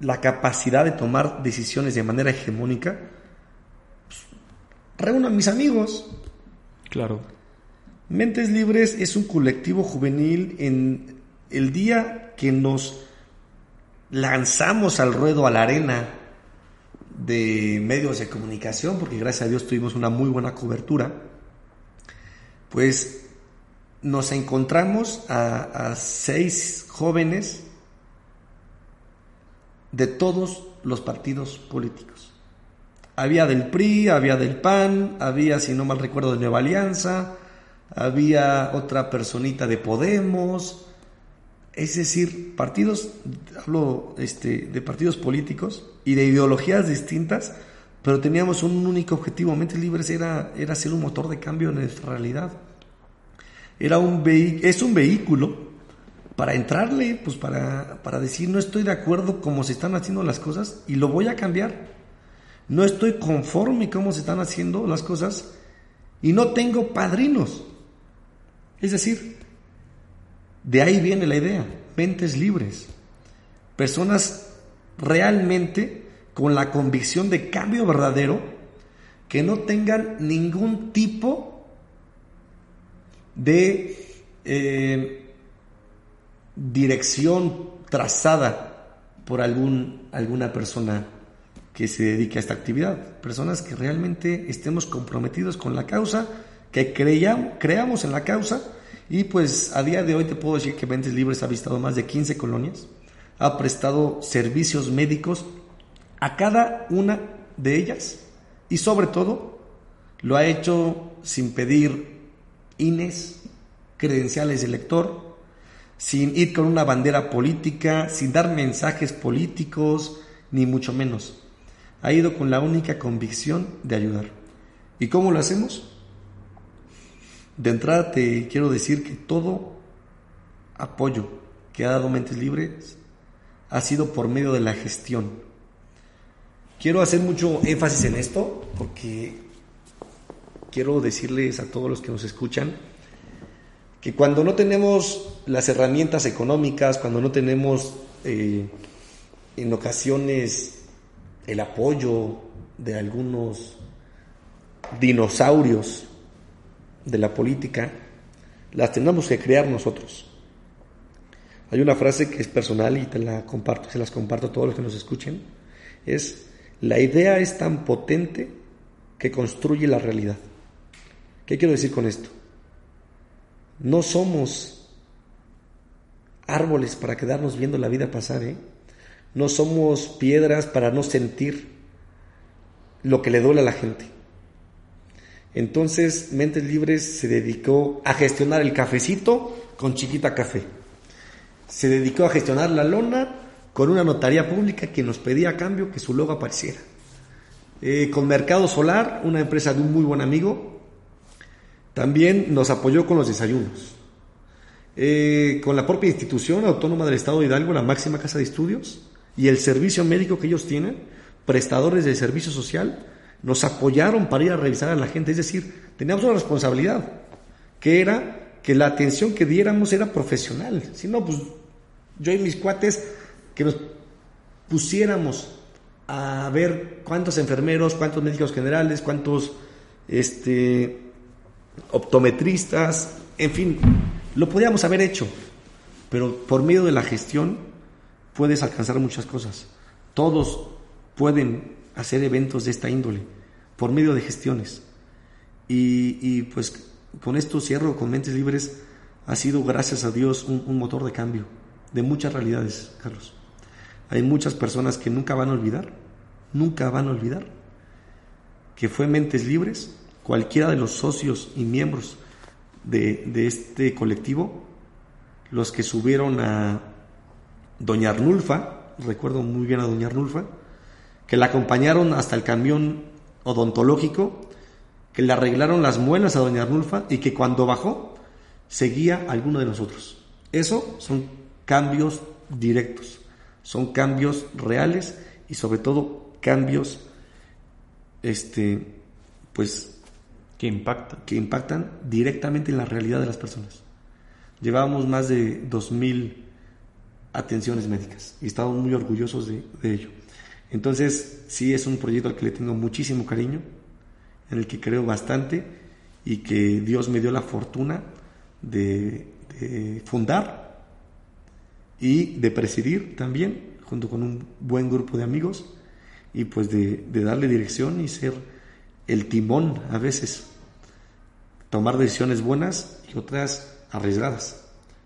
la capacidad de tomar decisiones de manera hegemónica, pues, reúno a mis amigos. Claro. Mentes Libres es un colectivo juvenil en el día que nos lanzamos al ruedo, a la arena de medios de comunicación, porque gracias a Dios tuvimos una muy buena cobertura, pues nos encontramos a, seis jóvenes de todos los partidos políticos. Había del PRI, había del PAN, había, si no mal recuerdo, de Nueva Alianza, había otra personita de Podemos, es decir, partidos, hablo este, de partidos políticos y de ideologías distintas, pero teníamos un único objetivo, Mentes Libres era, era ser un motor de cambio en nuestra realidad. Era un es un vehículo para entrarle, pues para, para decir no estoy de acuerdo cómo se están haciendo las cosas y lo voy a cambiar. No estoy conforme cómo se están haciendo las cosas y no tengo padrinos. Es decir, de ahí viene la idea, mentes libres, personas realmente con la convicción de cambio verdadero, que no tengan ningún tipo de eh, dirección trazada por algún, alguna persona que se dedique a esta actividad. Personas que realmente estemos comprometidos con la causa, que creamos en la causa y pues a día de hoy te puedo decir que Mentes Libres ha visitado más de 15 colonias, ha prestado servicios médicos a cada una de ellas y sobre todo lo ha hecho sin pedir INES, credenciales de lector, sin ir con una bandera política, sin dar mensajes políticos, ni mucho menos. Ha ido con la única convicción de ayudar. ¿Y cómo lo hacemos? De entrada te quiero decir que todo apoyo que ha dado Mentes Libres ha sido por medio de la gestión. Quiero hacer mucho énfasis en esto porque quiero decirles a todos los que nos escuchan que cuando no tenemos las herramientas económicas, cuando no tenemos eh, en ocasiones el apoyo de algunos dinosaurios de la política las tenemos que crear nosotros. Hay una frase que es personal y te la comparto, se las comparto a todos los que nos escuchen. Es, la idea es tan potente que construye la realidad. ¿Qué quiero decir con esto? No somos árboles para quedarnos viendo la vida pasar, ¿eh? No somos piedras para no sentir lo que le duele a la gente. Entonces, Mentes Libres se dedicó a gestionar el cafecito con Chiquita Café. Se dedicó a gestionar la lona con una notaría pública que nos pedía a cambio que su logo apareciera. Eh, con Mercado Solar, una empresa de un muy buen amigo, también nos apoyó con los desayunos. Eh, con la propia institución autónoma del Estado de Hidalgo, la máxima casa de estudios, y el servicio médico que ellos tienen, prestadores de servicio social, nos apoyaron para ir a revisar a la gente, es decir, teníamos una responsabilidad, que era que la atención que diéramos era profesional, si no, pues yo y mis cuates, que nos pusiéramos a ver cuántos enfermeros, cuántos médicos generales, cuántos este, optometristas, en fin, lo podíamos haber hecho, pero por medio de la gestión puedes alcanzar muchas cosas. Todos pueden hacer eventos de esta índole por medio de gestiones. Y, pues con esto cierro con Mentes Libres. Ha sido, gracias a Dios, un, motor de cambio de muchas realidades, Carlos. Hay muchas personas que nunca van a olvidar, nunca van a olvidar que fue Mentes Libres, cualquiera de los socios y miembros de, de este colectivo, los que subieron a Doña Arnulfa, recuerdo muy bien a doña Arnulfa, que la acompañaron hasta el camión odontológico, que le arreglaron las muelas a doña Arnulfa y que cuando bajó seguía a alguno de nosotros. Eso son cambios directos, son cambios reales y sobre todo cambios este pues que impactan que impactan directamente en la realidad de las personas. Llevábamos más de 2000 atenciones médicas y estamos muy orgullosos de, ello. Entonces, sí es un proyecto al que le tengo muchísimo cariño, en el que creo bastante y que Dios me dio la fortuna de, fundar y de presidir también, junto con un buen grupo de amigos, y pues de, darle dirección y ser el timón a veces, tomar decisiones buenas y otras arriesgadas,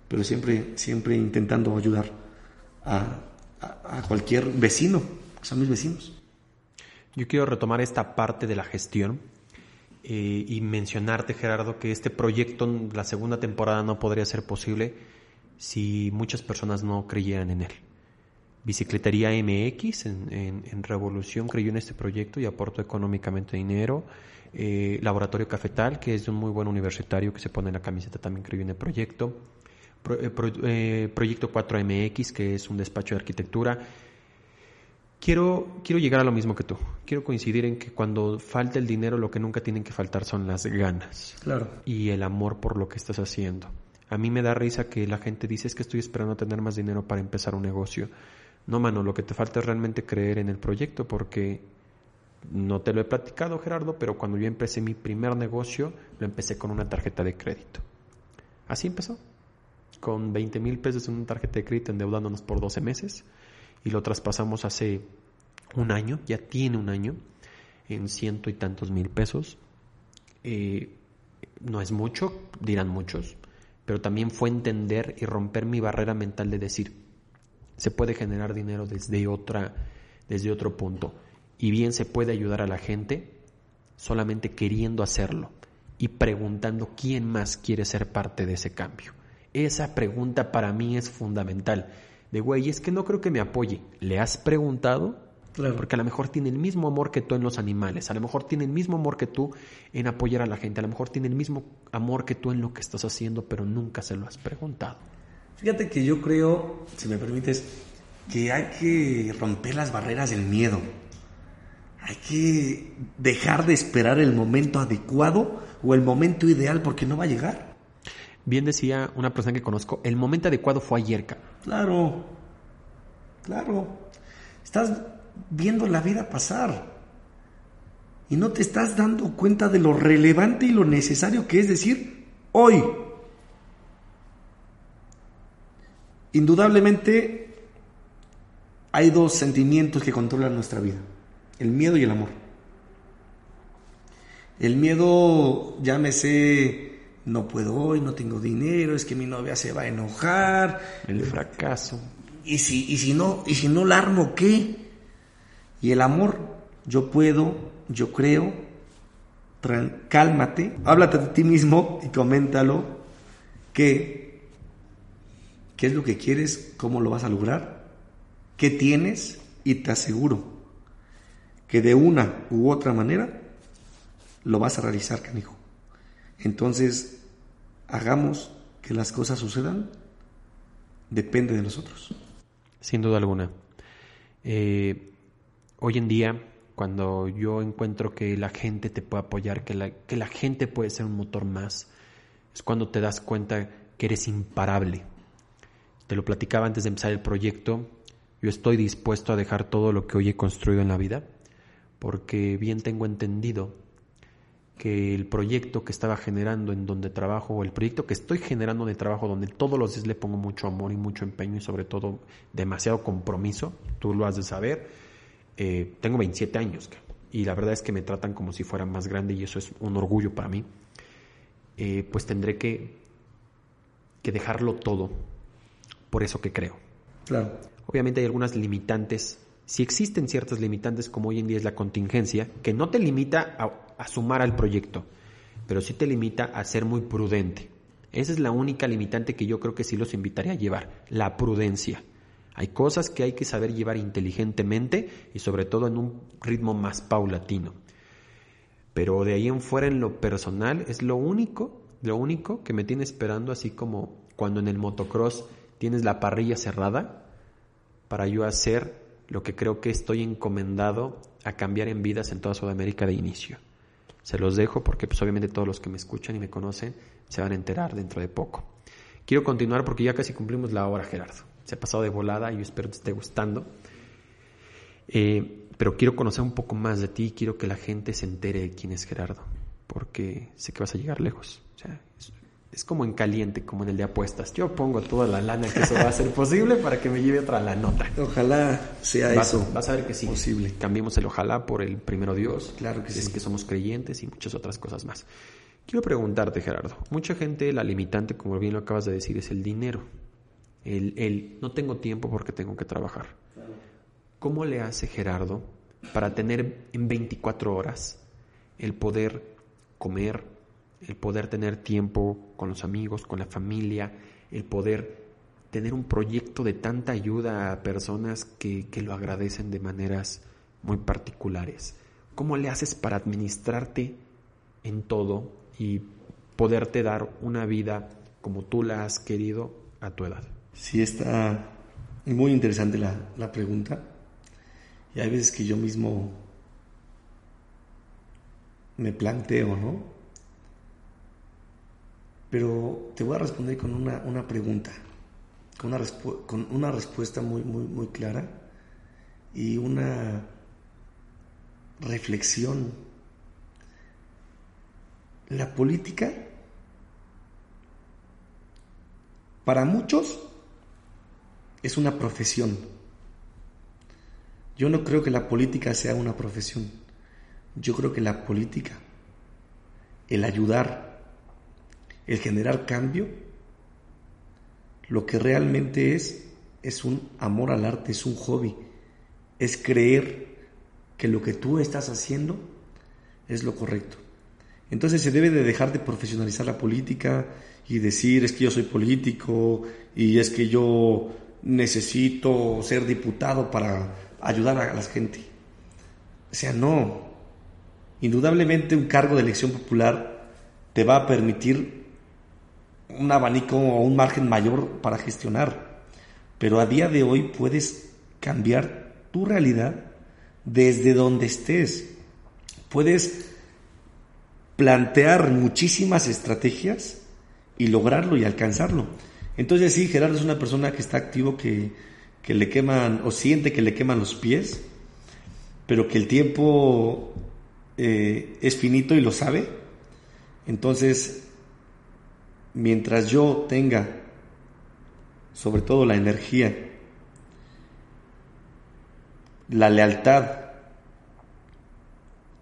pero siempre, siempre intentando ayudar a, cualquier vecino, a mis vecinos. Yo quiero retomar esta parte de la gestión eh, y mencionarte, Gerardo, que este proyecto, la segunda temporada, no podría ser posible si muchas personas no creyeran en él. Bicicletería MX en, en, Revolución creyó en este proyecto y aportó económicamente dinero. Eh, Laboratorio Cafetal, que es un muy buen universitario que se pone en la camiseta, también creyó en el proyecto. Eh, proyecto 4MX, que es un despacho de arquitectura. Quiero, quiero llegar a lo mismo que tú. Quiero coincidir en que cuando falta el dinero, lo que nunca tienen que faltar son las ganas. Claro. Y el amor por lo que estás haciendo. A mí me da risa que la gente dice es que estoy esperando tener más dinero para empezar un negocio. No, mano, lo que te falta es realmente creer en el proyecto porque no te lo he platicado, Gerardo, pero cuando yo empecé mi primer negocio, lo empecé con una tarjeta de crédito. Así empezó con 20 mil pesos en una tarjeta de crédito endeudándonos por 12 meses y lo traspasamos hace un año, ya tiene un año, en ciento y tantos mil pesos. Eh, no es mucho, dirán muchos, pero también fue entender y romper mi barrera mental de decir, se puede generar dinero desde, otra, desde otro punto y bien se puede ayudar a la gente solamente queriendo hacerlo y preguntando quién más quiere ser parte de ese cambio. Esa pregunta para mí es fundamental. De güey, es que no creo que me apoye. ¿Le has preguntado? Claro. Porque a lo mejor tiene el mismo amor que tú en los animales, a lo mejor tiene el mismo amor que tú en apoyar a la gente, a lo mejor tiene el mismo amor que tú en lo que estás haciendo, pero nunca se lo has preguntado. Fíjate que yo creo, si me permites, que hay que romper las barreras del miedo. Hay que dejar de esperar el momento adecuado o el momento ideal porque no va a llegar. Bien decía una persona que conozco, el momento adecuado fue ayer. Claro, claro. Estás viendo la vida pasar y no te estás dando cuenta de lo relevante y lo necesario que es decir hoy. Indudablemente hay dos sentimientos que controlan nuestra vida, el miedo y el amor. El miedo, llámese no puedo hoy, no tengo dinero, es que mi novia se va a enojar. El fracaso. Y si, y si no, y si no la armo, ¿qué? Y el amor, yo puedo, yo creo, cálmate, háblate de ti mismo y coméntalo, ¿qué, ¿qué es lo que quieres? ¿Cómo lo vas a lograr? ¿Qué tienes? Y te aseguro que de una u otra manera lo vas a realizar, canijo. Entonces, hagamos que las cosas sucedan, depende de nosotros. Sin duda alguna. Eh, hoy en día, cuando yo encuentro que la gente te puede apoyar, que la, que la gente puede ser un motor más, es cuando te das cuenta que eres imparable. Te lo platicaba antes de empezar el proyecto. Yo estoy dispuesto a dejar todo lo que hoy he construido en la vida, porque bien tengo entendido que el proyecto que estaba generando en donde trabajo, o el proyecto que estoy generando de trabajo, donde todos los días le pongo mucho amor y mucho empeño y sobre todo demasiado compromiso, tú lo has de saber, eh, tengo 27 años y la verdad es que me tratan como si fuera más grande y eso es un orgullo para mí, eh, pues tendré que, que dejarlo todo por eso que creo. Claro. Obviamente hay algunas limitantes si existen ciertas limitantes como hoy en día es la contingencia, que no te limita a, sumar al proyecto, pero sí te limita a ser muy prudente. Esa es la única limitante que yo creo que sí los invitaría a llevar, la prudencia. Hay cosas que hay que saber llevar inteligentemente y sobre todo en un ritmo más paulatino. Pero de ahí en fuera en lo personal es lo único, lo único que me tiene esperando así como cuando en el motocross tienes la parrilla cerrada para yo hacer lo que creo que estoy encomendado a cambiar en vidas en toda Sudamérica de inicio. Se los dejo porque pues obviamente todos los que me escuchan y me conocen se van a enterar dentro de poco. Quiero continuar porque ya casi cumplimos la hora, Gerardo. Se ha pasado de volada y yo espero te esté gustando. Eh, pero quiero conocer un poco más de ti, quiero que la gente se entere de quién es Gerardo, porque sé que vas a llegar lejos. Es, como en caliente, como en el de apuestas. Yo pongo toda la lana que eso va a ser [LAUGHS] posible para que me lleve otra la nota. Ojalá sea eso. Vas a ver que sí. Posible. Cambiemos el ojalá por el primero Dios. Claro que es sí. que somos creyentes y muchas otras cosas más. Quiero preguntarte, Gerardo. Mucha gente, la limitante, como bien lo acabas de decir, es el dinero. El, el no tengo tiempo porque tengo que trabajar. ¿Cómo le hace Gerardo para tener en 24 horas el poder comer, el poder tener tiempo con los amigos, con la familia, el poder tener un proyecto de tanta ayuda a personas que, que lo agradecen de maneras muy particulares? ¿Cómo le haces para administrarte en todo y poderte dar una vida como tú la has querido a tu edad? Sí, está muy interesante la, la pregunta. Y hay veces que yo mismo me planteo, ¿no? Pero te voy a responder con una, una pregunta, con una, con una respuesta muy, muy, muy clara y una reflexión. La política, para muchos, es una profesión. Yo no creo que la política sea una profesión. Yo creo que la política, el ayudar, el generar cambio, lo que realmente es, es un amor al arte, es un hobby, es creer que lo que tú estás haciendo es lo correcto. Entonces se debe de dejar de profesionalizar la política y decir es que yo soy político y es que yo necesito ser diputado para ayudar a la gente. O sea, no. Indudablemente un cargo de elección popular te va a permitir un abanico o un margen mayor para gestionar. Pero a día de hoy puedes cambiar tu realidad desde donde estés. Puedes plantear muchísimas estrategias y lograrlo y alcanzarlo. Entonces sí, Gerardo es una persona que está activo, que, que le queman o siente que le queman los pies, pero que el tiempo eh, es finito y lo sabe. Entonces, mientras yo tenga sobre todo la energía, la lealtad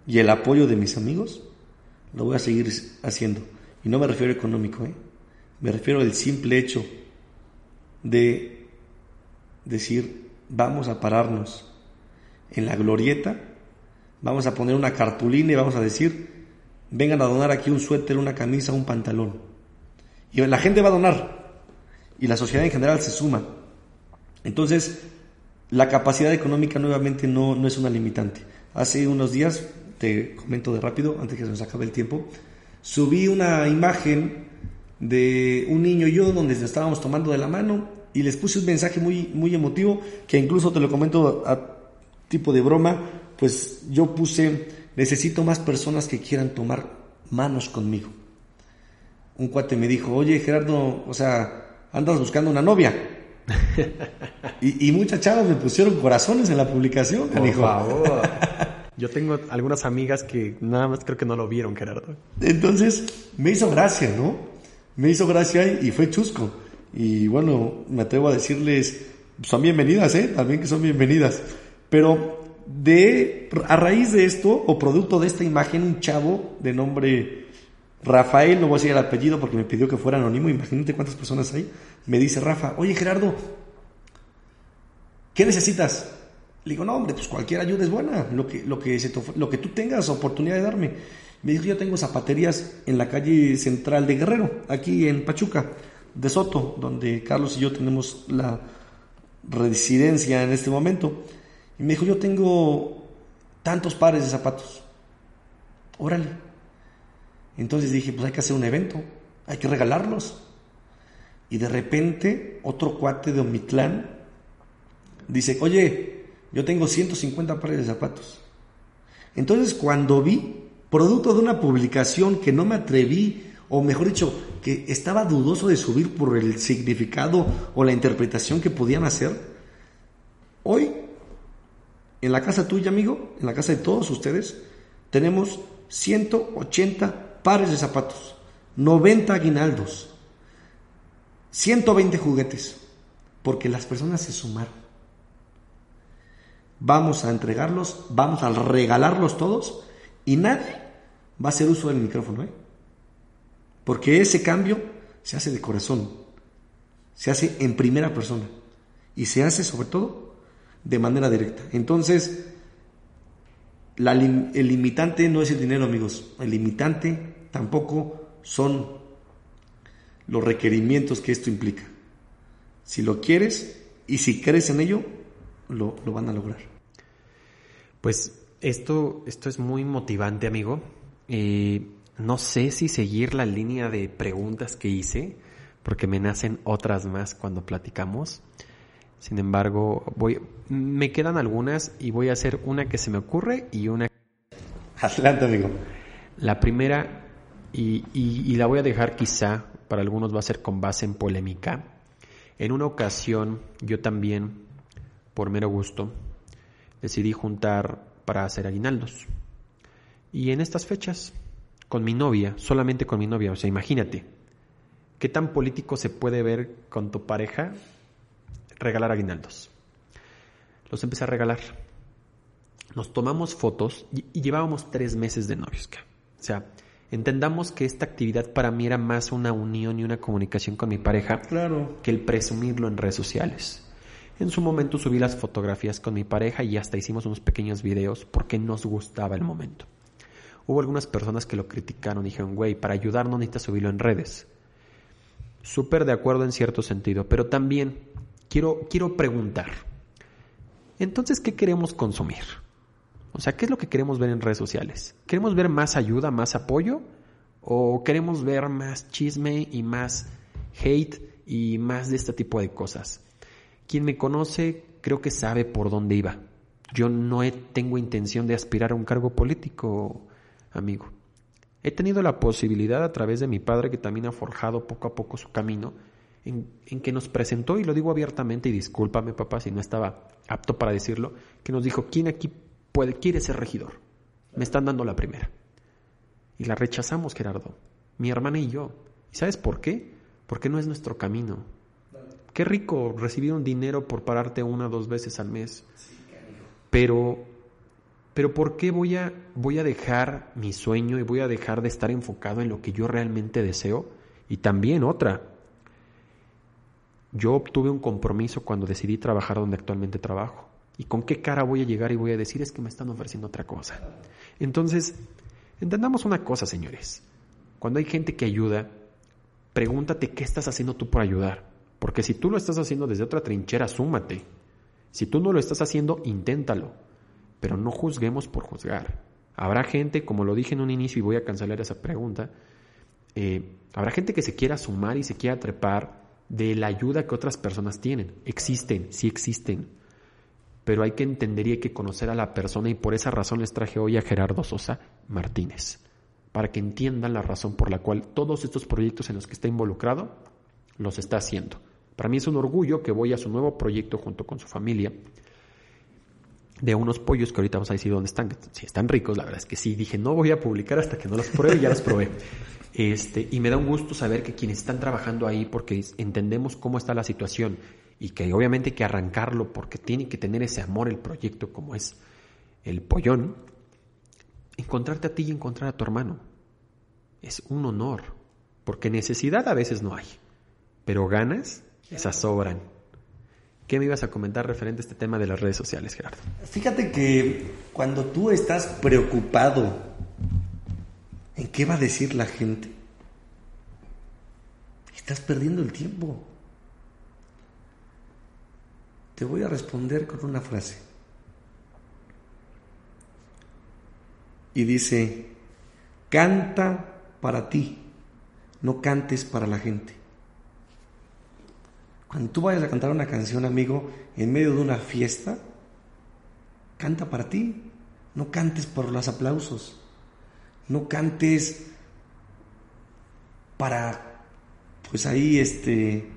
y el apoyo de mis amigos, lo voy a seguir haciendo. Y no me refiero a económico, ¿eh? me refiero al simple hecho de decir, vamos a pararnos en la glorieta, vamos a poner una cartulina y vamos a decir, vengan a donar aquí un suéter, una camisa, un pantalón. Y la gente va a donar y la sociedad en general se suma. Entonces, la capacidad económica nuevamente no, no es una limitante. Hace unos días, te comento de rápido, antes que se nos acabe el tiempo, subí una imagen de un niño y yo donde nos estábamos tomando de la mano y les puse un mensaje muy, muy emotivo que incluso te lo comento a tipo de broma, pues yo puse, necesito más personas que quieran tomar manos conmigo. Un cuate me dijo, oye Gerardo, o sea, andas buscando una novia. [LAUGHS] y, y, muchas chavas me pusieron corazones en la publicación. Por dijo. favor. [LAUGHS] Yo tengo algunas amigas que nada más creo que no lo vieron, Gerardo. Entonces, me hizo gracia, ¿no? Me hizo gracia y fue chusco. Y bueno, me atrevo a decirles, son bienvenidas, ¿eh? También que son bienvenidas. Pero de, a raíz de esto, o producto de esta imagen, un chavo de nombre Rafael, no voy a decir el apellido porque me pidió que fuera anónimo, imagínate cuántas personas hay, me dice Rafa, oye Gerardo, ¿qué necesitas? Le digo, no hombre, pues cualquier ayuda es buena, lo que, lo que, lo que tú tengas oportunidad de darme. Me dijo, yo tengo zapaterías en la calle central de Guerrero, aquí en Pachuca, de Soto, donde Carlos y yo tenemos la, residencia en este momento. Y me dijo, yo tengo tantos pares de zapatos. Órale. Entonces dije, pues hay que hacer un evento, hay que regalarlos. Y de repente otro cuate de Omitlán dice, oye, yo tengo 150 pares de zapatos. Entonces cuando vi, producto de una publicación que no me atreví, o mejor dicho, que estaba dudoso de subir por el significado o la interpretación que podían hacer, hoy, en la casa tuya, amigo, en la casa de todos ustedes, tenemos 180 pares de zapatos, 90 aguinaldos, 120 juguetes, porque las personas se sumaron vamos a entregarlos, vamos a regalarlos todos y nadie va a hacer uso del micrófono. ¿eh? Porque ese cambio se hace de corazón, se hace en primera persona y se hace sobre todo de manera directa. Entonces, el limitante no es el dinero, amigos. El limitante tampoco son los requerimientos que esto implica. Si lo quieres y si crees en ello, lo, lo van a lograr. Pues esto, esto es muy motivante, amigo. Eh, no sé si seguir la línea de preguntas que hice, porque me nacen otras más cuando platicamos. Sin embargo, voy, me quedan algunas y voy a hacer una que se me ocurre y una. Adelante, amigo. La primera, y, y la voy a dejar quizá, para algunos va a ser con base en polémica. En una ocasión, yo también, por mero gusto, decidí juntar para hacer aguinaldos. Y en estas fechas, con mi novia, solamente con mi novia, o sea, imagínate, ¿qué tan político se puede ver con tu pareja regalar aguinaldos? Los empecé a regalar. Nos tomamos fotos y, llevábamos tres meses de novios. O sea, entendamos que esta actividad para mí era más una unión y una comunicación con mi pareja claro. que el presumirlo en redes sociales. En su momento subí las fotografías con mi pareja y hasta hicimos unos pequeños videos porque nos gustaba el momento. Hubo algunas personas que lo criticaron y dijeron, güey, para ayudar no necesitas subirlo en redes. Súper de acuerdo en cierto sentido, pero también quiero, quiero preguntar, entonces, ¿qué queremos consumir? O sea, ¿qué es lo que queremos ver en redes sociales? ¿Queremos ver más ayuda, más apoyo? ¿O queremos ver más chisme y más hate y más de este tipo de cosas? Quien me conoce creo que sabe por dónde iba. Yo no tengo intención de aspirar a un cargo político, amigo. He tenido la posibilidad a través de mi padre, que también ha forjado poco a poco su camino, en, que nos presentó, y lo digo abiertamente, y discúlpame papá si no estaba apto para decirlo, que nos dijo, ¿quién aquí puede, quiere ser regidor? Me están dando la primera. Y la rechazamos, Gerardo, mi hermana y yo. ¿Y sabes por qué? Porque no es nuestro camino. Qué rico recibir un dinero por pararte una o dos veces al mes. Pero, pero ¿por qué voy a, voy a dejar mi sueño y voy a dejar de estar enfocado en lo que yo realmente deseo? Y también otra, yo obtuve un compromiso cuando decidí trabajar donde actualmente trabajo. ¿Y con qué cara voy a llegar y voy a decir es que me están ofreciendo otra cosa? Entonces, entendamos una cosa, señores. Cuando hay gente que ayuda, pregúntate qué estás haciendo tú por ayudar. Porque si tú lo estás haciendo desde otra trinchera, súmate. Si tú no lo estás haciendo, inténtalo. Pero no juzguemos por juzgar. Habrá gente, como lo dije en un inicio y voy a cancelar esa pregunta, eh, habrá gente que se quiera sumar y se quiera trepar de la ayuda que otras personas tienen. Existen, sí existen. Pero hay que entender y hay que conocer a la persona y por esa razón les traje hoy a Gerardo Sosa Martínez, para que entiendan la razón por la cual todos estos proyectos en los que está involucrado los está haciendo. Para mí es un orgullo que voy a su nuevo proyecto junto con su familia de unos pollos que ahorita vamos a decir dónde están. Si están ricos, la verdad es que sí. Dije, no voy a publicar hasta que no los pruebe ya los probé. Este, y me da un gusto saber que quienes están trabajando ahí, porque entendemos cómo está la situación y que obviamente hay que arrancarlo porque tiene que tener ese amor el proyecto como es el pollón, encontrarte a ti y encontrar a tu hermano. Es un honor, porque necesidad a veces no hay, pero ganas esas sobran. ¿Qué me ibas a comentar referente a este tema de las redes sociales, Gerardo? Fíjate que cuando tú estás preocupado en qué va a decir la gente, estás perdiendo el tiempo. Te voy a responder con una frase. Y dice, canta para ti, no cantes para la gente. Cuando tú vayas a cantar una canción, amigo, en medio de una fiesta, canta para ti, no cantes por los aplausos, no cantes para, pues ahí, este,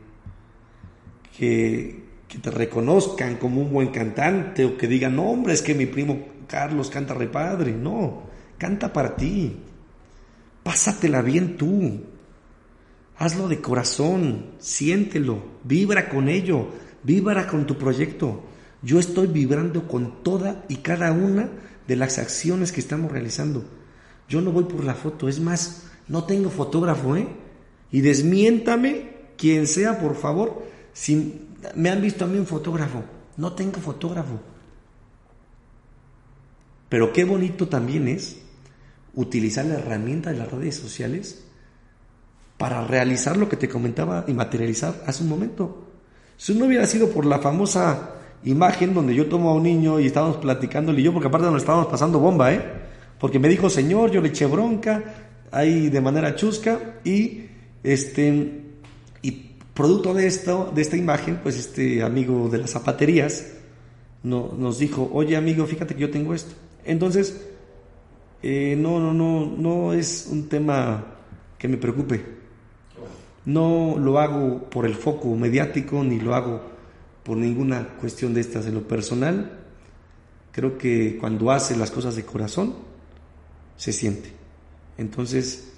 que, que te reconozcan como un buen cantante o que digan, no, hombre, es que mi primo Carlos canta repadre. No, canta para ti. Pásatela bien tú. Hazlo de corazón, siéntelo, vibra con ello, vibra con tu proyecto. Yo estoy vibrando con toda y cada una de las acciones que estamos realizando. Yo no voy por la foto, es más, no tengo fotógrafo, ¿eh? Y desmiéntame quien sea, por favor, si me han visto a mí un fotógrafo. No tengo fotógrafo. Pero qué bonito también es utilizar la herramienta de las redes sociales para realizar lo que te comentaba y materializar hace un momento. Si no hubiera sido por la famosa imagen donde yo tomo a un niño y estábamos platicándole y yo, porque aparte nos estábamos pasando bomba, ¿eh? Porque me dijo, señor, yo le eché bronca, ahí de manera chusca, y este, producto de esto, de esta imagen, pues este amigo de las zapaterías no, nos dijo, oye amigo, fíjate que yo tengo esto. Entonces, eh, no, no, no, no es un tema que me preocupe. No lo hago por el foco mediático, ni lo hago por ninguna cuestión de estas en lo personal. Creo que cuando hace las cosas de corazón, se siente. Entonces,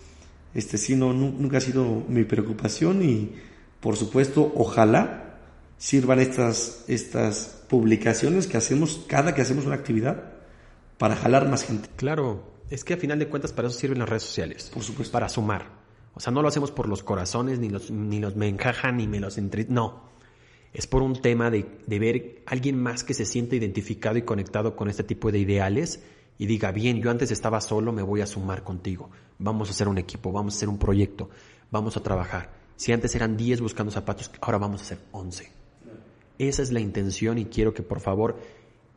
este sí, no, nunca ha sido mi preocupación y, por supuesto, ojalá sirvan estas, estas publicaciones que hacemos cada que hacemos una actividad para jalar más gente. Claro, es que a final de cuentas para eso sirven las redes sociales. Por supuesto. Para sumar. O sea, no lo hacemos por los corazones, ni los, ni los me encajan, ni me los entre... No. Es por un tema de, de ver a alguien más que se siente identificado y conectado con este tipo de ideales y diga, bien, yo antes estaba solo, me voy a sumar contigo. Vamos a hacer un equipo, vamos a hacer un proyecto, vamos a trabajar. Si antes eran 10 buscando zapatos, ahora vamos a hacer 11. Esa es la intención y quiero que por favor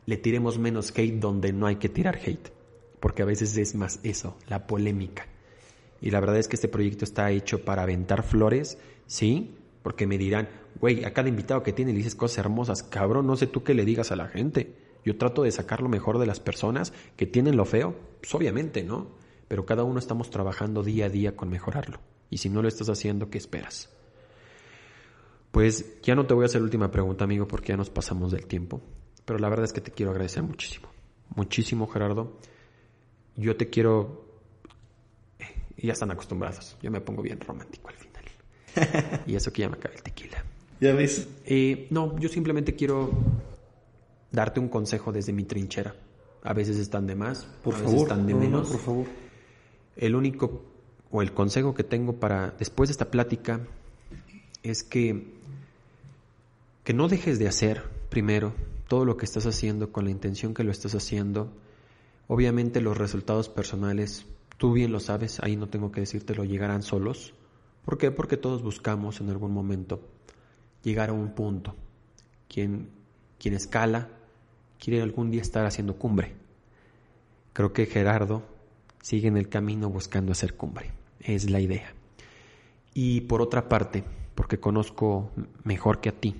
le tiremos menos hate donde no hay que tirar hate. Porque a veces es más eso, la polémica. Y la verdad es que este proyecto está hecho para aventar flores, ¿sí? Porque me dirán, güey, a cada invitado que tiene le dices cosas hermosas. Cabrón, no sé tú qué le digas a la gente. Yo trato de sacar lo mejor de las personas que tienen lo feo, pues obviamente, ¿no? Pero cada uno estamos trabajando día a día con mejorarlo. Y si no lo estás haciendo, ¿qué esperas? Pues ya no te voy a hacer la última pregunta, amigo, porque ya nos pasamos del tiempo. Pero la verdad es que te quiero agradecer muchísimo. Muchísimo, Gerardo. Yo te quiero... Y ya están acostumbrados. Yo me pongo bien romántico al final. [LAUGHS] y eso que ya me acaba el tequila. ¿Ya ves? Eh, no, yo simplemente quiero darte un consejo desde mi trinchera. A veces están de más, por a favor, veces están de no, no, menos. por favor. El único o el consejo que tengo para después de esta plática es que que no dejes de hacer primero todo lo que estás haciendo con la intención que lo estás haciendo. Obviamente los resultados personales, tú bien lo sabes, ahí no tengo que decírtelo, llegarán solos. ¿Por qué? Porque todos buscamos en algún momento llegar a un punto. Quien, quien escala quiere algún día estar haciendo cumbre. Creo que Gerardo sigue en el camino buscando hacer cumbre. Es la idea. Y por otra parte, porque conozco mejor que a ti,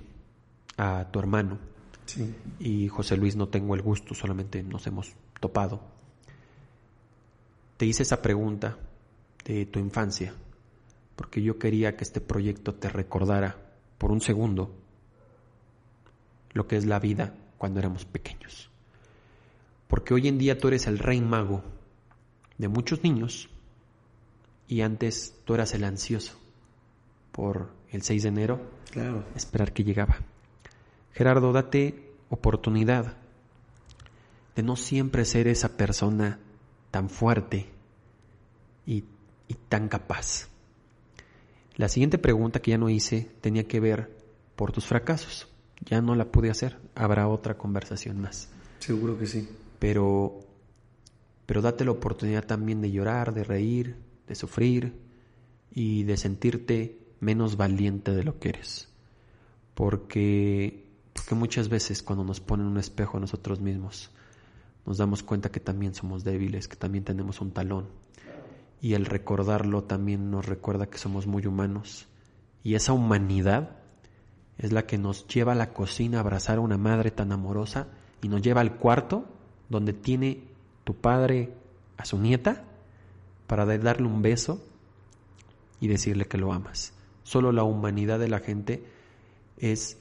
a tu hermano, Sí. y José Luis no tengo el gusto, solamente nos hemos topado. Te hice esa pregunta de tu infancia, porque yo quería que este proyecto te recordara por un segundo lo que es la vida cuando éramos pequeños. Porque hoy en día tú eres el rey mago de muchos niños y antes tú eras el ansioso por el 6 de enero Claro. esperar que llegaba. Gerardo, date oportunidad de no siempre ser esa persona tan fuerte y, y tan capaz. La siguiente pregunta que ya no hice tenía que ver por tus fracasos. Ya no la pude hacer. Habrá otra conversación más. Seguro que sí. Pero, pero date la oportunidad también de llorar, de reír, de sufrir y de sentirte menos valiente de lo que eres. Porque, porque que muchas veces cuando nos ponen un espejo a nosotros mismos, nos damos cuenta que también somos débiles, que también tenemos un talón. Y el recordarlo también nos recuerda que somos muy humanos. Y esa humanidad es la que nos lleva a la cocina a abrazar a una madre tan amorosa y nos lleva al cuarto donde tiene tu padre a su nieta para darle un beso y decirle que lo amas. Solo la humanidad de la gente es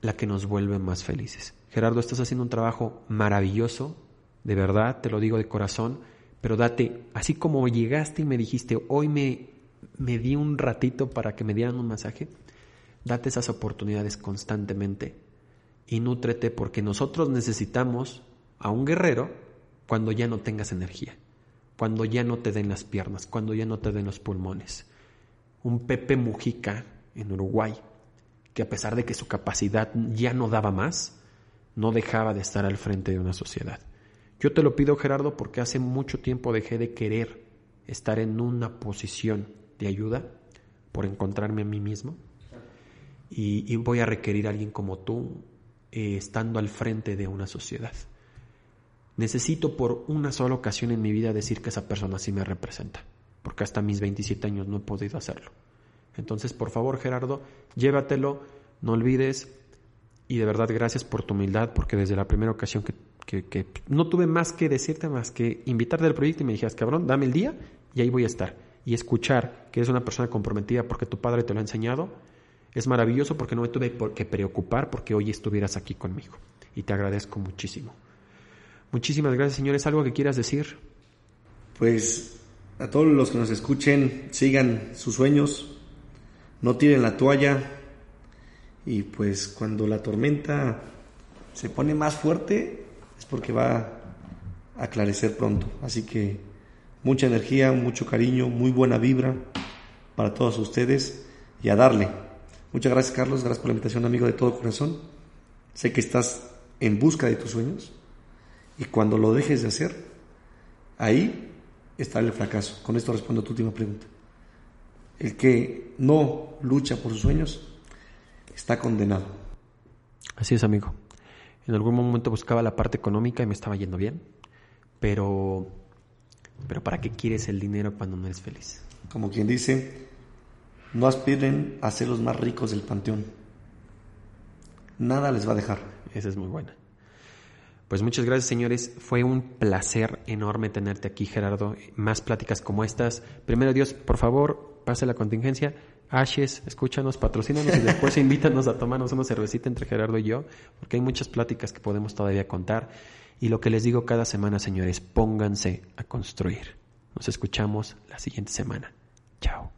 la que nos vuelve más felices. Gerardo, estás haciendo un trabajo maravilloso, de verdad, te lo digo de corazón, pero date, así como llegaste y me dijiste, hoy me, me di un ratito para que me dieran un masaje, date esas oportunidades constantemente y nútrete porque nosotros necesitamos a un guerrero cuando ya no tengas energía, cuando ya no te den las piernas, cuando ya no te den los pulmones. Un Pepe Mujica en Uruguay, que a pesar de que su capacidad ya no daba más, no dejaba de estar al frente de una sociedad. Yo te lo pido, Gerardo, porque hace mucho tiempo dejé de querer estar en una posición de ayuda por encontrarme a mí mismo y, voy a requerir a alguien como tú eh, estando al frente de una sociedad. Necesito por una sola ocasión en mi vida decir que esa persona sí me representa, porque hasta mis 27 años no he podido hacerlo. Entonces, por favor, Gerardo, llévatelo, no olvides, y de verdad gracias por tu humildad, porque desde la primera ocasión que, que, no tuve más que decirte, más que invitarte al proyecto y me dijeras, cabrón, dame el día y ahí voy a estar. Y escuchar que eres una persona comprometida porque tu padre te lo ha enseñado, es maravilloso porque no me tuve por preocupar porque hoy estuvieras aquí conmigo. Y te agradezco muchísimo. Muchísimas gracias, señores. ¿Algo que quieras decir? Pues a todos los que nos escuchen, sigan sus sueños, no tiren la toalla, y pues cuando la tormenta se pone más fuerte es porque va a aclarecer pronto. Así que mucha energía, mucho cariño, muy buena vibra para todos ustedes y a darle. Muchas gracias Carlos, gracias por la invitación amigo de todo corazón. Sé que estás en busca de tus sueños y cuando lo dejes de hacer, ahí está el fracaso. Con esto respondo a tu última pregunta. El que no lucha por sus sueños está condenado. Así es, amigo. En algún momento buscaba la parte económica y me estaba yendo bien, pero, pero ¿para qué quieres el dinero cuando no eres feliz? Como quien dice, no aspiren a ser los más ricos del panteón. Nada les va a dejar. Esa es muy buena. Pues muchas gracias, señores. Fue un placer enorme tenerte aquí, Gerardo. Más pláticas como estas. Primero, Dios, por favor, pase la contingencia. Ashes, escúchanos, patrocínanos y después [LAUGHS] invítanos a tomarnos una cervecita entre Gerardo y yo, porque hay muchas pláticas que podemos todavía contar. Y lo que les digo cada semana, señores, pónganse a construir. Nos escuchamos la siguiente semana. Chao.